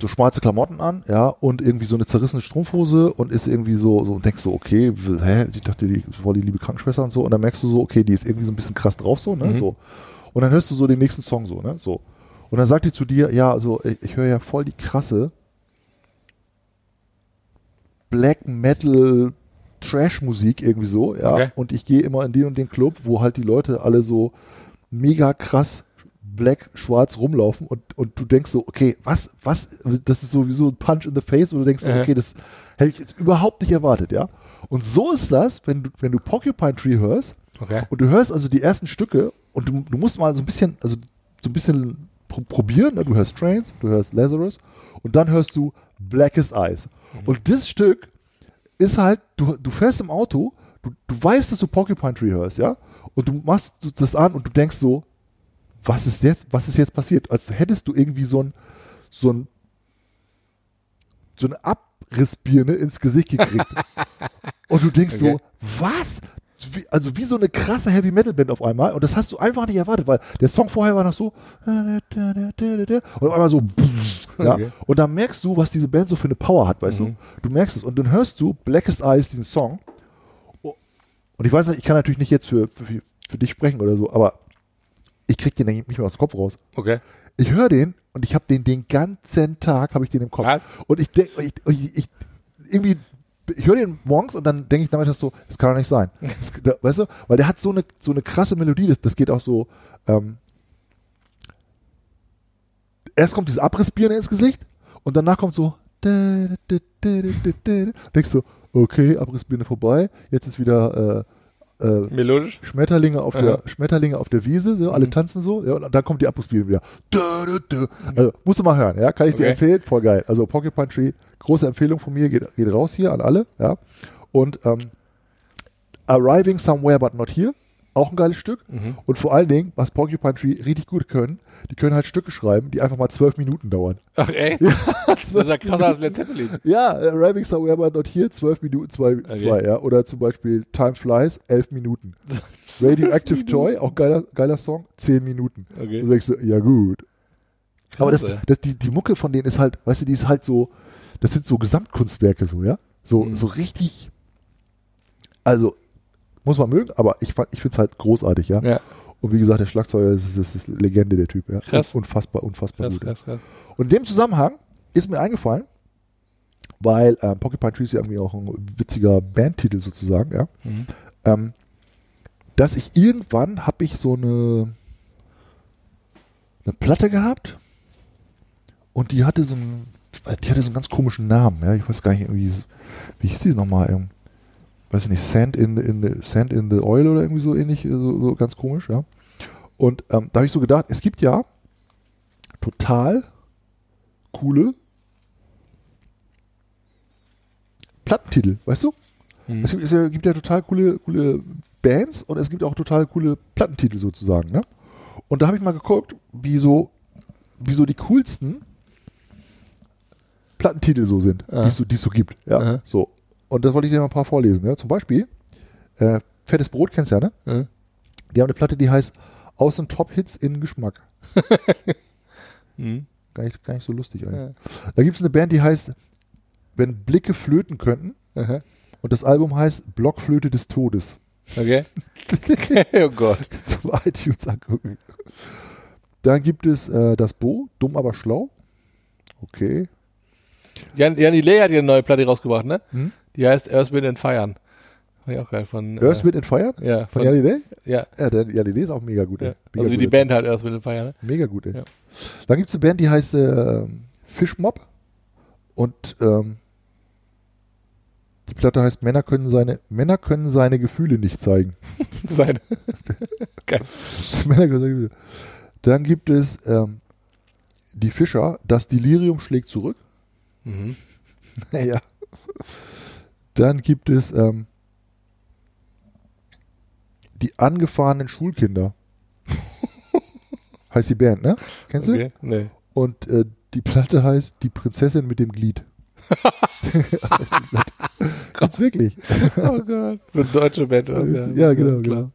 B: so schwarze Klamotten an, ja, und irgendwie so eine zerrissene Strumpfhose und ist irgendwie so, so und denkst so, okay, hä, ich dachte, die war die liebe Krankenschwester und so, und dann merkst du so, okay, die ist irgendwie so ein bisschen krass drauf, so, ne,
A: Mhm.
B: so. Und dann hörst du so den nächsten Song so, ne, so. Und dann sagt die zu dir, ja, also ich, ich höre ja voll die krasse Black Metal Trash-Musik irgendwie so, ja,
A: Okay.
B: und ich gehe immer in den und den Club, wo halt die Leute alle so mega krass Black schwarz rumlaufen und, und du denkst so, okay, was, was, das ist sowieso ein Punch in the face und du denkst so, okay, das hätte ich jetzt überhaupt nicht erwartet, ja. Und so ist das, wenn du, wenn du Porcupine Tree hörst
A: Okay.
B: und du hörst also die ersten Stücke und du, du musst mal so ein bisschen, also so ein bisschen pr probieren, ne? du hörst Trains, du hörst Lazarus und dann hörst du Blackest Eyes. Und das Stück ist halt, du, du fährst im Auto, du, du weißt, dass du Porcupine Tree hörst, ja, und du machst das an und du denkst so, was ist jetzt, was ist jetzt passiert? Als hättest du irgendwie so ein, so ein, so eine Abrissbirne ins Gesicht gekriegt. und du denkst
A: Okay.
B: so, was? Also wie so eine krasse Heavy Metal Band auf einmal und das hast du einfach nicht erwartet, weil der Song vorher war noch so und auf einmal so ja,
A: Okay.
B: und dann merkst du, was diese Band so für eine Power hat, weißt
A: Mhm.
B: du? Du merkst es und dann hörst du Blackest Eyes, diesen Song Oh, und ich weiß nicht, ich kann natürlich nicht jetzt für, für, für dich sprechen oder so, aber ich krieg den nicht mehr aus dem Kopf raus.
A: Okay.
B: Ich höre den und ich habe den den ganzen Tag habe ich den im Kopf.
A: Was?
B: Und ich denke, ich, ich, ich, irgendwie, ich höre den morgens und dann denke ich damit so, das kann doch nicht sein. Das, da, weißt du, weil der hat so eine, so eine krasse Melodie, das, das geht auch so, ähm, erst kommt diese Abrissbirne ins Gesicht und danach kommt so, denkst du, okay, Abrissbirne vorbei, jetzt ist wieder äh, äh,
A: Melodisch?
B: Schmetterlinge auf
A: Aha.
B: der Schmetterlinge auf der Wiese, so, alle
A: Mhm.
B: tanzen so, ja, und dann kommt die Abrissbirne wieder. Dö, dö, dö. Also, musst du mal hören, ja, kann ich dir
A: Okay.
B: empfehlen, voll geil. Also Porcupine Tree, große Empfehlung von mir, geht, geht raus hier an alle, ja. Und ähm, Arriving Somewhere But Not Here, auch ein geiles Stück.
A: Mhm.
B: Und vor allen Dingen, was Porcupine Tree richtig gut können, die können halt Stücke schreiben, die einfach mal zwölf Minuten dauern.
A: Ach, echt? Das ist ja krasser als Led Zeppelin.
B: Ja, Arriving Somewhere But Not Here, zwölf Minuten, zwei,
A: Okay.
B: zwei, ja. Oder zum Beispiel Time Flies, elf Minuten. Radioactive Joy, auch geiler, geiler Song, 10 Minuten.
A: Okay.
B: Du denkst so, ja gut. Aber das,
A: ey.
B: das, die, die Mucke von denen ist halt, weißt du, die ist halt so, das sind so Gesamtkunstwerke so, ja? So,
A: Mhm.
B: so richtig, also, muss man mögen, aber ich, ich finde es halt großartig, ja?
A: Ja,
B: Und wie gesagt, der Schlagzeuger, ist, das ist Legende, der Typ, ja?
A: Krass.
B: Unfassbar, unfassbar
A: krass,
B: gut.
A: krass, krass.
B: Und in dem Zusammenhang ist mir eingefallen, weil ähm, Porcupine Tree ist ja irgendwie auch ein witziger Bandtitel sozusagen, ja?
A: Mhm.
B: ähm, dass ich irgendwann habe ich so eine, eine Platte gehabt und die hatte so einen, die hatte so einen ganz komischen Namen, ja, ich weiß gar nicht irgendwie, wie hieß die nochmal, ähm, weiß ich nicht, Sand in the, in the, Sand in the Oil oder irgendwie so ähnlich, so, so ganz komisch, ja. Und ähm, da habe ich so gedacht, es gibt ja total coole Plattentitel, weißt du?
A: Mhm.
B: Es gibt, es gibt ja total coole, coole Bands und es gibt auch total coole Plattentitel sozusagen. Ne? Und da habe ich mal geguckt, wie so, wie so die coolsten Plattentitel so sind,
A: Ah.
B: die es so, gibt. Ja,
A: Aha.
B: so. Und das wollte ich dir mal ein paar vorlesen. Ja? Zum Beispiel, äh, Fettes Brot kennst du ja, ne?
A: Mhm.
B: Die haben eine Platte, die heißt Außen Top-Hits in Geschmack.
A: Mhm.
B: Gar nicht, gar nicht so lustig eigentlich.
A: Ja.
B: Da gibt es eine Band, die heißt Wenn Blicke flöten könnten.
A: Aha.
B: Und das Album heißt Blockflöte des Todes.
A: Okay. oh Gott.
B: zum iTunes angucken. Dann gibt es äh, das Bo, dumm aber schlau. Okay.
A: Jan, Jan Delay hat hier eine neue Platte rausgebracht, ne?
B: Hm?
A: Die heißt Earth, Wind and Fire. Fand ich auch geil. Von,
B: Earth, Wind and Fire?
A: äh, ja,
B: Von
A: von,
B: Yali Day?
A: ja,
B: Ja, der Yali Day ist auch mega gut.
A: ja.
B: Ey. Mega
A: Also wie die Band halt Earth, Wind and Fire, ne?
B: Mega gut, ey.
A: Ja.
B: Dann gibt es eine Band, die heißt äh, Fischmob. Und ähm, die Platte heißt Männer können seine Männer können seine Gefühle nicht zeigen.
A: Seine. geil.
B: Männer können seine Gefühle. Dann gibt es ähm, die Fischer, das Delirium schlägt zurück.
A: Mhm.
B: Ja. Dann gibt es ähm, die angefahrenen Schulkinder. heißt die Band, ne? Kennst du?
A: Okay. Nee.
B: Und äh, die Platte heißt Die Prinzessin mit dem Glied. Gibt's wirklich.
A: Oh Gott. So eine deutsche Band. oder?
B: ja, genau,
A: klar.
B: genau.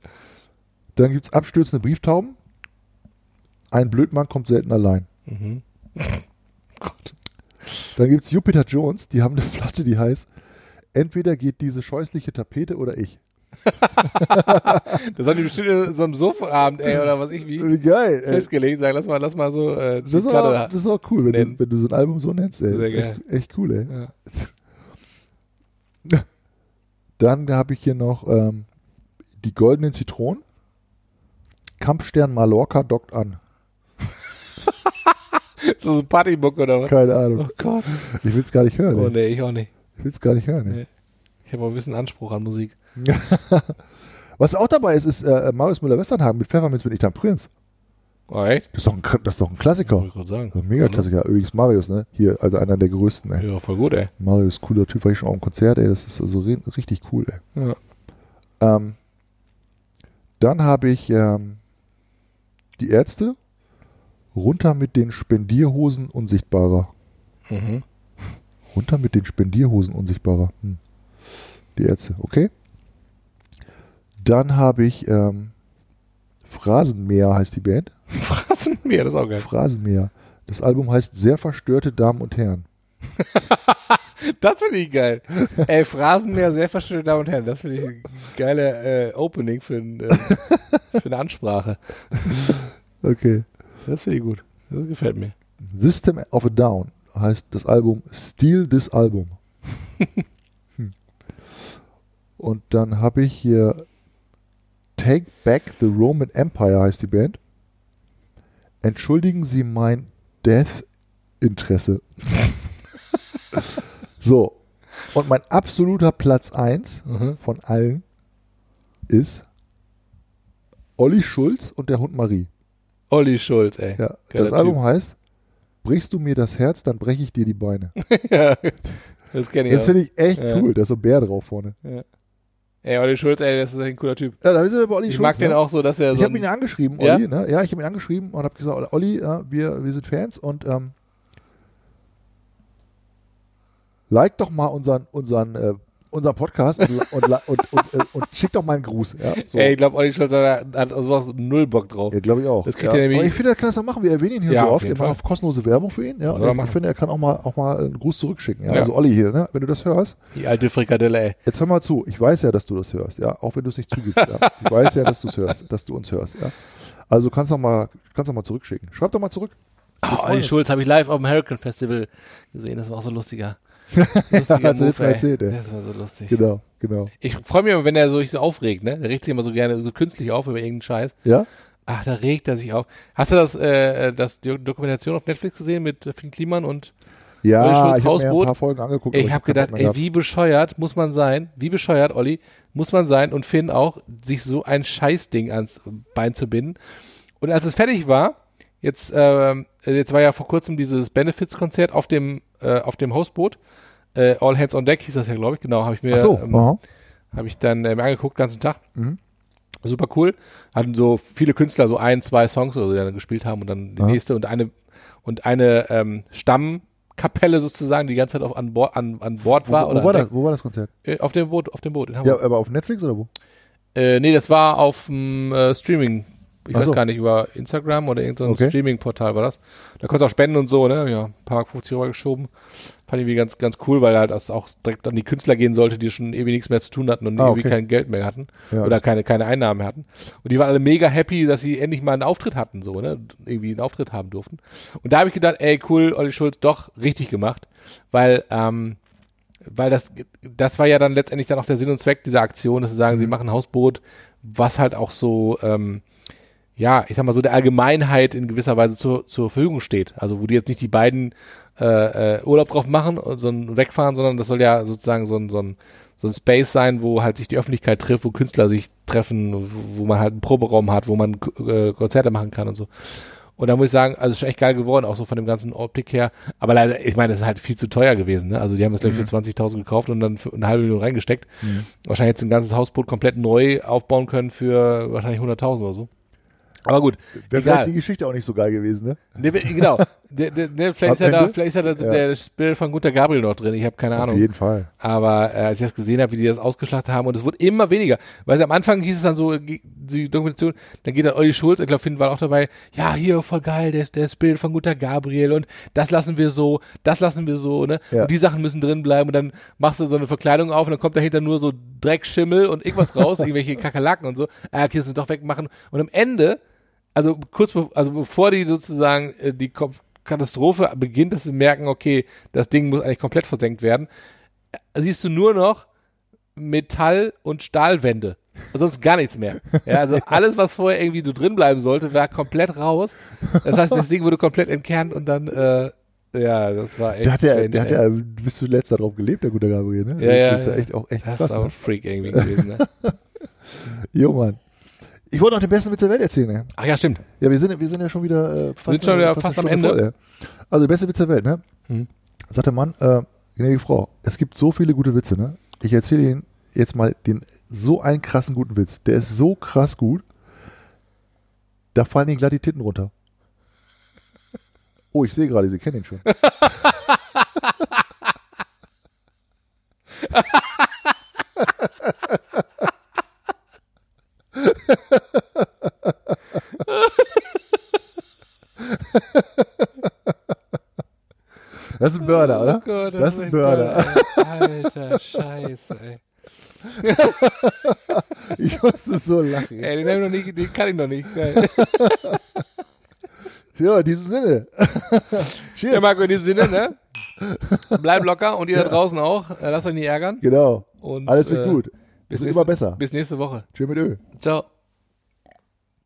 B: Dann gibt es abstürzende Brieftauben. Ein Blödmann kommt selten allein.
A: Mhm. Gott.
B: Dann gibt es Jupiter Jones, die haben eine Platte, die heißt Entweder geht diese scheußliche Tapete oder ich.
A: Das haben die bestimmt in so einem Sofaabend, ey, oder was ich wie,
B: Wie geil. Ey.
A: festgelegt. Sagen, lass mal, lass mal so äh,
B: Das ist, auch, das ist auch cool, wenn du, wenn du so ein Album so nennst. Ey.
A: Sehr geil.
B: echt, echt cool, ey.
A: Ja.
B: Dann habe ich hier noch ähm, die goldenen Zitronen. Kampfstern Mallorca dockt an.
A: Ist das ein Partybook oder was?
B: Keine Ahnung.
A: Oh Gott.
B: Ich will es gar nicht hören.
A: Oh nee, ich auch nicht.
B: Ich will es gar nicht hören.
A: Nee. Ich habe auch ein bisschen Anspruch an Musik.
B: Was auch dabei ist, ist äh, Marius Müller-Westernhagen mit Pfefferminz ich dann Prinz.
A: Oh, echt?
B: Das ist doch ein, das ist doch ein Klassiker.
A: Wollte ich gerade sagen.
B: Das ist ein Mega-Klassiker. Übrigens Marius, ne? Hier, also einer der größten, ey.
A: Ja, voll gut, ey.
B: Marius, cooler Typ, war ich schon auf dem Konzert, ey. Das ist also ri richtig cool, ey.
A: Ja.
B: Ähm, dann habe ich ähm, die Ärzte. Runter mit den Spendierhosen unsichtbarer.
A: Mhm.
B: Runter mit den Spendierhosen unsichtbarer. Hm. Die Ärzte, okay. Dann habe ich ähm, Phrasenmäher heißt die Band.
A: Phrasenmäher, das ist auch geil.
B: Phrasenmäher. Das Album heißt Sehr verstörte Damen und Herren.
A: Das finde ich geil. Ey, Phrasenmäher, sehr verstörte Damen und Herren. Das finde ich ein geile äh, Opening für, ein, äh, für eine Ansprache.
B: Okay.
A: Das finde ich gut. Das gefällt mir.
B: System of a Down heißt das Album Steal This Album. Hm. Und dann habe ich hier Take Back the Roman Empire heißt die Band. Entschuldigen Sie mein Death-Interesse. so. Und mein absoluter Platz 1
A: Mhm.
B: von allen ist Olli Schulz und der Hund Marie.
A: Olli Schulz, ey.
B: Ja, das Album
A: Typ.
B: heißt Brichst du mir das Herz, dann breche ich dir die Beine.
A: ja, das kenne ich
B: Das finde ich echt
A: Ja.
B: cool. Da ist so ein Bär drauf vorne.
A: Ey, Olli Schulz, ey, das ist ein cooler Typ.
B: Ja, da sind wir bei Olli
A: Ich
B: Schulz,
A: mag den
B: ne?
A: auch so, dass er
B: Ich
A: so
B: habe ihn ja angeschrieben,
A: Ja?
B: Olli. Ne? Ja, ich habe ihn angeschrieben und habe gesagt, Olli, ja, wir, wir sind Fans und ähm, like doch mal unseren, unseren, äh, unseren Podcast und, und, und, und, und, äh, und schick doch mal einen Gruß. Ja, so.
A: Ey, ich glaube, Olli Schulz hat, hat sowas null Bock drauf.
B: Ja, glaube ich auch.
A: Das kriegt
B: ja.
A: er nämlich-
B: Aber ich finde, er kann das auch machen. Wir erwähnen ihn hier
A: Ja,
B: so oft. Wir machen kostenlose Werbung für ihn. Ja.
A: Er
B: Ich
A: machen.
B: finde, er kann auch mal, auch mal einen Gruß zurückschicken. Ja.
A: Ja.
B: Also Olli hier, ne? wenn du das hörst,
A: Die alte Frikadelle, ey.
B: Jetzt hör mal zu, ich weiß ja, dass du das hörst, ja, auch wenn du es nicht zugibst, ja. Ich weiß ja, dass du es hörst, dass du uns hörst, ja. Also kannst doch mal, kannst doch mal zurückschicken. Schreib doch mal zurück.
A: Oh, Olli. Schulz habe ich live auf dem Hurricane Festival gesehen. Das war auch so lustiger. Lustiger
B: Hast du jetzt mal
A: ey.
B: erzählt, ey.
A: Das war so lustig.
B: Genau, genau.
A: Ich freue mich immer, wenn er so sich so aufregt, ne? Der regt sich immer so gerne so künstlich auf über irgendeinen Scheiß.
B: Ja?
A: Ach, da regt er sich auf. Hast du das, äh, das die Dokumentation auf Netflix gesehen mit äh, Finn Kliman und
B: Ja, ich habe mir ein paar Folgen angeguckt.
A: ich
B: aber
A: habe gedacht, ey, wie bescheuert muss man sein, wie bescheuert, Olli, muss man sein und Finn auch, sich so ein Scheißding ans Bein zu binden. Und als es fertig war, jetzt, ähm, jetzt war ja vor kurzem dieses Benefits-Konzert auf dem, äh, auf dem Hausboot. Äh, All Hands on Deck hieß das ja, glaube ich, genau, habe ich mir.
B: Ach so,
A: ähm, habe ich dann ähm, angeguckt, ganzen Tag.
B: Mhm.
A: Super cool. Hatten so viele Künstler so ein, zwei Songs oder so, die dann gespielt haben und dann die
B: Aha.
A: nächste und eine und eine ähm, Stammkapelle sozusagen, die die ganze Zeit auf, an, Bord, an, an Bord war.
B: wo,
A: oder
B: wo, war
A: an
B: das, wo war das Konzert?
A: Äh, auf dem Boot, auf dem Boot in
B: Ja,
A: Hamburg.
B: aber auf Netflix oder wo?
A: Äh, nee, das war auf dem äh, Streaming. Ich
B: Ach
A: weiß gar nicht, über Instagram oder irgendein
B: Okay.
A: Streaming-Portal war das. Da konntest du auch spenden und so, ne? Ja, ein paar 50 Euro geschoben. Fand ich irgendwie ganz, ganz cool, weil halt das auch direkt an die Künstler gehen sollte, die schon ewig nichts mehr zu tun hatten und
B: Ah,
A: irgendwie
B: okay.
A: kein Geld mehr hatten.
B: Ja,
A: oder keine, keine Einnahmen mehr hatten. Und die waren alle mega happy, dass sie endlich mal einen Auftritt hatten, so, ne? Irgendwie einen Auftritt haben durften. Und da habe ich gedacht, ey, cool, Olli Schulz, doch richtig gemacht. Weil, ähm, weil das, das war ja dann letztendlich dann auch der Sinn und Zweck dieser Aktion, dass sie sagen,
B: Mhm.
A: sie machen Hausboot, was halt auch so, ähm, ja, ich sag mal so der Allgemeinheit in gewisser Weise zur, zur Verfügung steht. Also wo die jetzt nicht die beiden äh, äh, Urlaub drauf machen und so ein wegfahren, sondern das soll ja sozusagen so ein, so ein so ein Space sein, wo halt sich die Öffentlichkeit trifft, wo Künstler sich treffen, wo, wo man halt einen Proberaum hat, wo man äh, Konzerte machen kann und so. Und da muss ich sagen, also ist schon echt geil geworden, auch so von dem ganzen Optik her. Aber leider, ich meine, das ist halt viel zu teuer gewesen. Ne? Also die haben das, glaube ich, für 20.000 gekauft und dann für eine halbe Million reingesteckt. Wahrscheinlich jetzt ein ganzes Hausboot komplett neu aufbauen können für wahrscheinlich 100.000 oder so. Aber gut,
B: Wäre vielleicht die Geschichte auch nicht so geil gewesen, ne?
A: Ne, genau. Der, der, der, vielleicht, ist ja da, vielleicht ist ja da
B: Ja.
A: der Spiel von Gunter Gabriel noch drin. Ich habe keine
B: Auf
A: Ahnung.
B: jeden Fall.
A: Aber äh, als ich das gesehen habe, wie die das ausgeschlachtet haben, und es wurde immer weniger. Weil am Anfang hieß es dann so, die Dokumentation, dann geht dann Olli Schulz, ich glaube, Finn war auch dabei, ja, hier, voll geil, der, der Bild von Gunter Gabriel und das lassen wir so, das lassen wir so, ne?
B: Ja.
A: Und die Sachen müssen drin bleiben und dann machst du so eine Verkleidung auf und dann kommt dahinter nur so Dreckschimmel und irgendwas raus, irgendwelche Kakerlaken und so. Ah, okay, das müssen wir doch wegmachen. Und am Ende, also kurz, be also bevor die sozusagen äh, die Ko- Katastrophe beginnt, dass sie merken, okay, das Ding muss eigentlich komplett versenkt werden, siehst du nur noch Metall- und Stahlwände. Sonst gar nichts mehr. Ja, also alles, was vorher irgendwie so drin bleiben sollte, war komplett raus. Das heißt, das Ding wurde komplett entkernt und dann, äh, ja, das war echt.
B: Der hat ja,
A: strange,
B: der hat ja bis zuletzt darauf gelebt, der gute Gabriel, ne?
A: Ja, ja,
B: Das ist ja
A: ja.
B: echt auch echt
A: Das
B: krass.
A: ist auch
B: Ne?
A: ein Freak irgendwie gewesen. Ne?
B: Jo, Mann. Ich wollte noch den besten Witz der Welt erzählen, ne?
A: Ach ja, stimmt.
B: Ja, wir sind, wir sind ja schon wieder äh, fast,
A: sind schon wieder
B: eine
A: fast am Ende.
B: Voll, ey. also, der beste Witz der Welt, ne?
A: Hm.
B: Sagt der Mann, äh, gnädige Frau, es gibt so viele gute Witze, ne? Ich erzähle Ihnen jetzt mal den so einen krassen guten Witz. Der ist so krass gut, da fallen Ihnen glatt die Titten runter. Oh, ich sehe gerade, Sie kennen ihn schon. Das ist ein Burner, oder?
A: Oh Gott,
B: Das ist ein Burner.
A: ey. Alter, Scheiße, ey.
B: Ich musste so lachen.
A: Ey, den, noch nicht, den kann ich noch nicht. Geil.
B: Ja, in diesem Sinne. Cheers.
A: Ja, Marco, in diesem Sinne, ne? Bleib locker und ihr da draußen auch. Äh, Lasst euch nicht ärgern.
B: Genau.
A: Und,
B: Alles wird
A: äh,
B: gut.
A: Bis
B: Wird
A: nächste,
B: immer besser.
A: Bis nächste Woche.
B: Tschö mit Ö.
A: Ciao.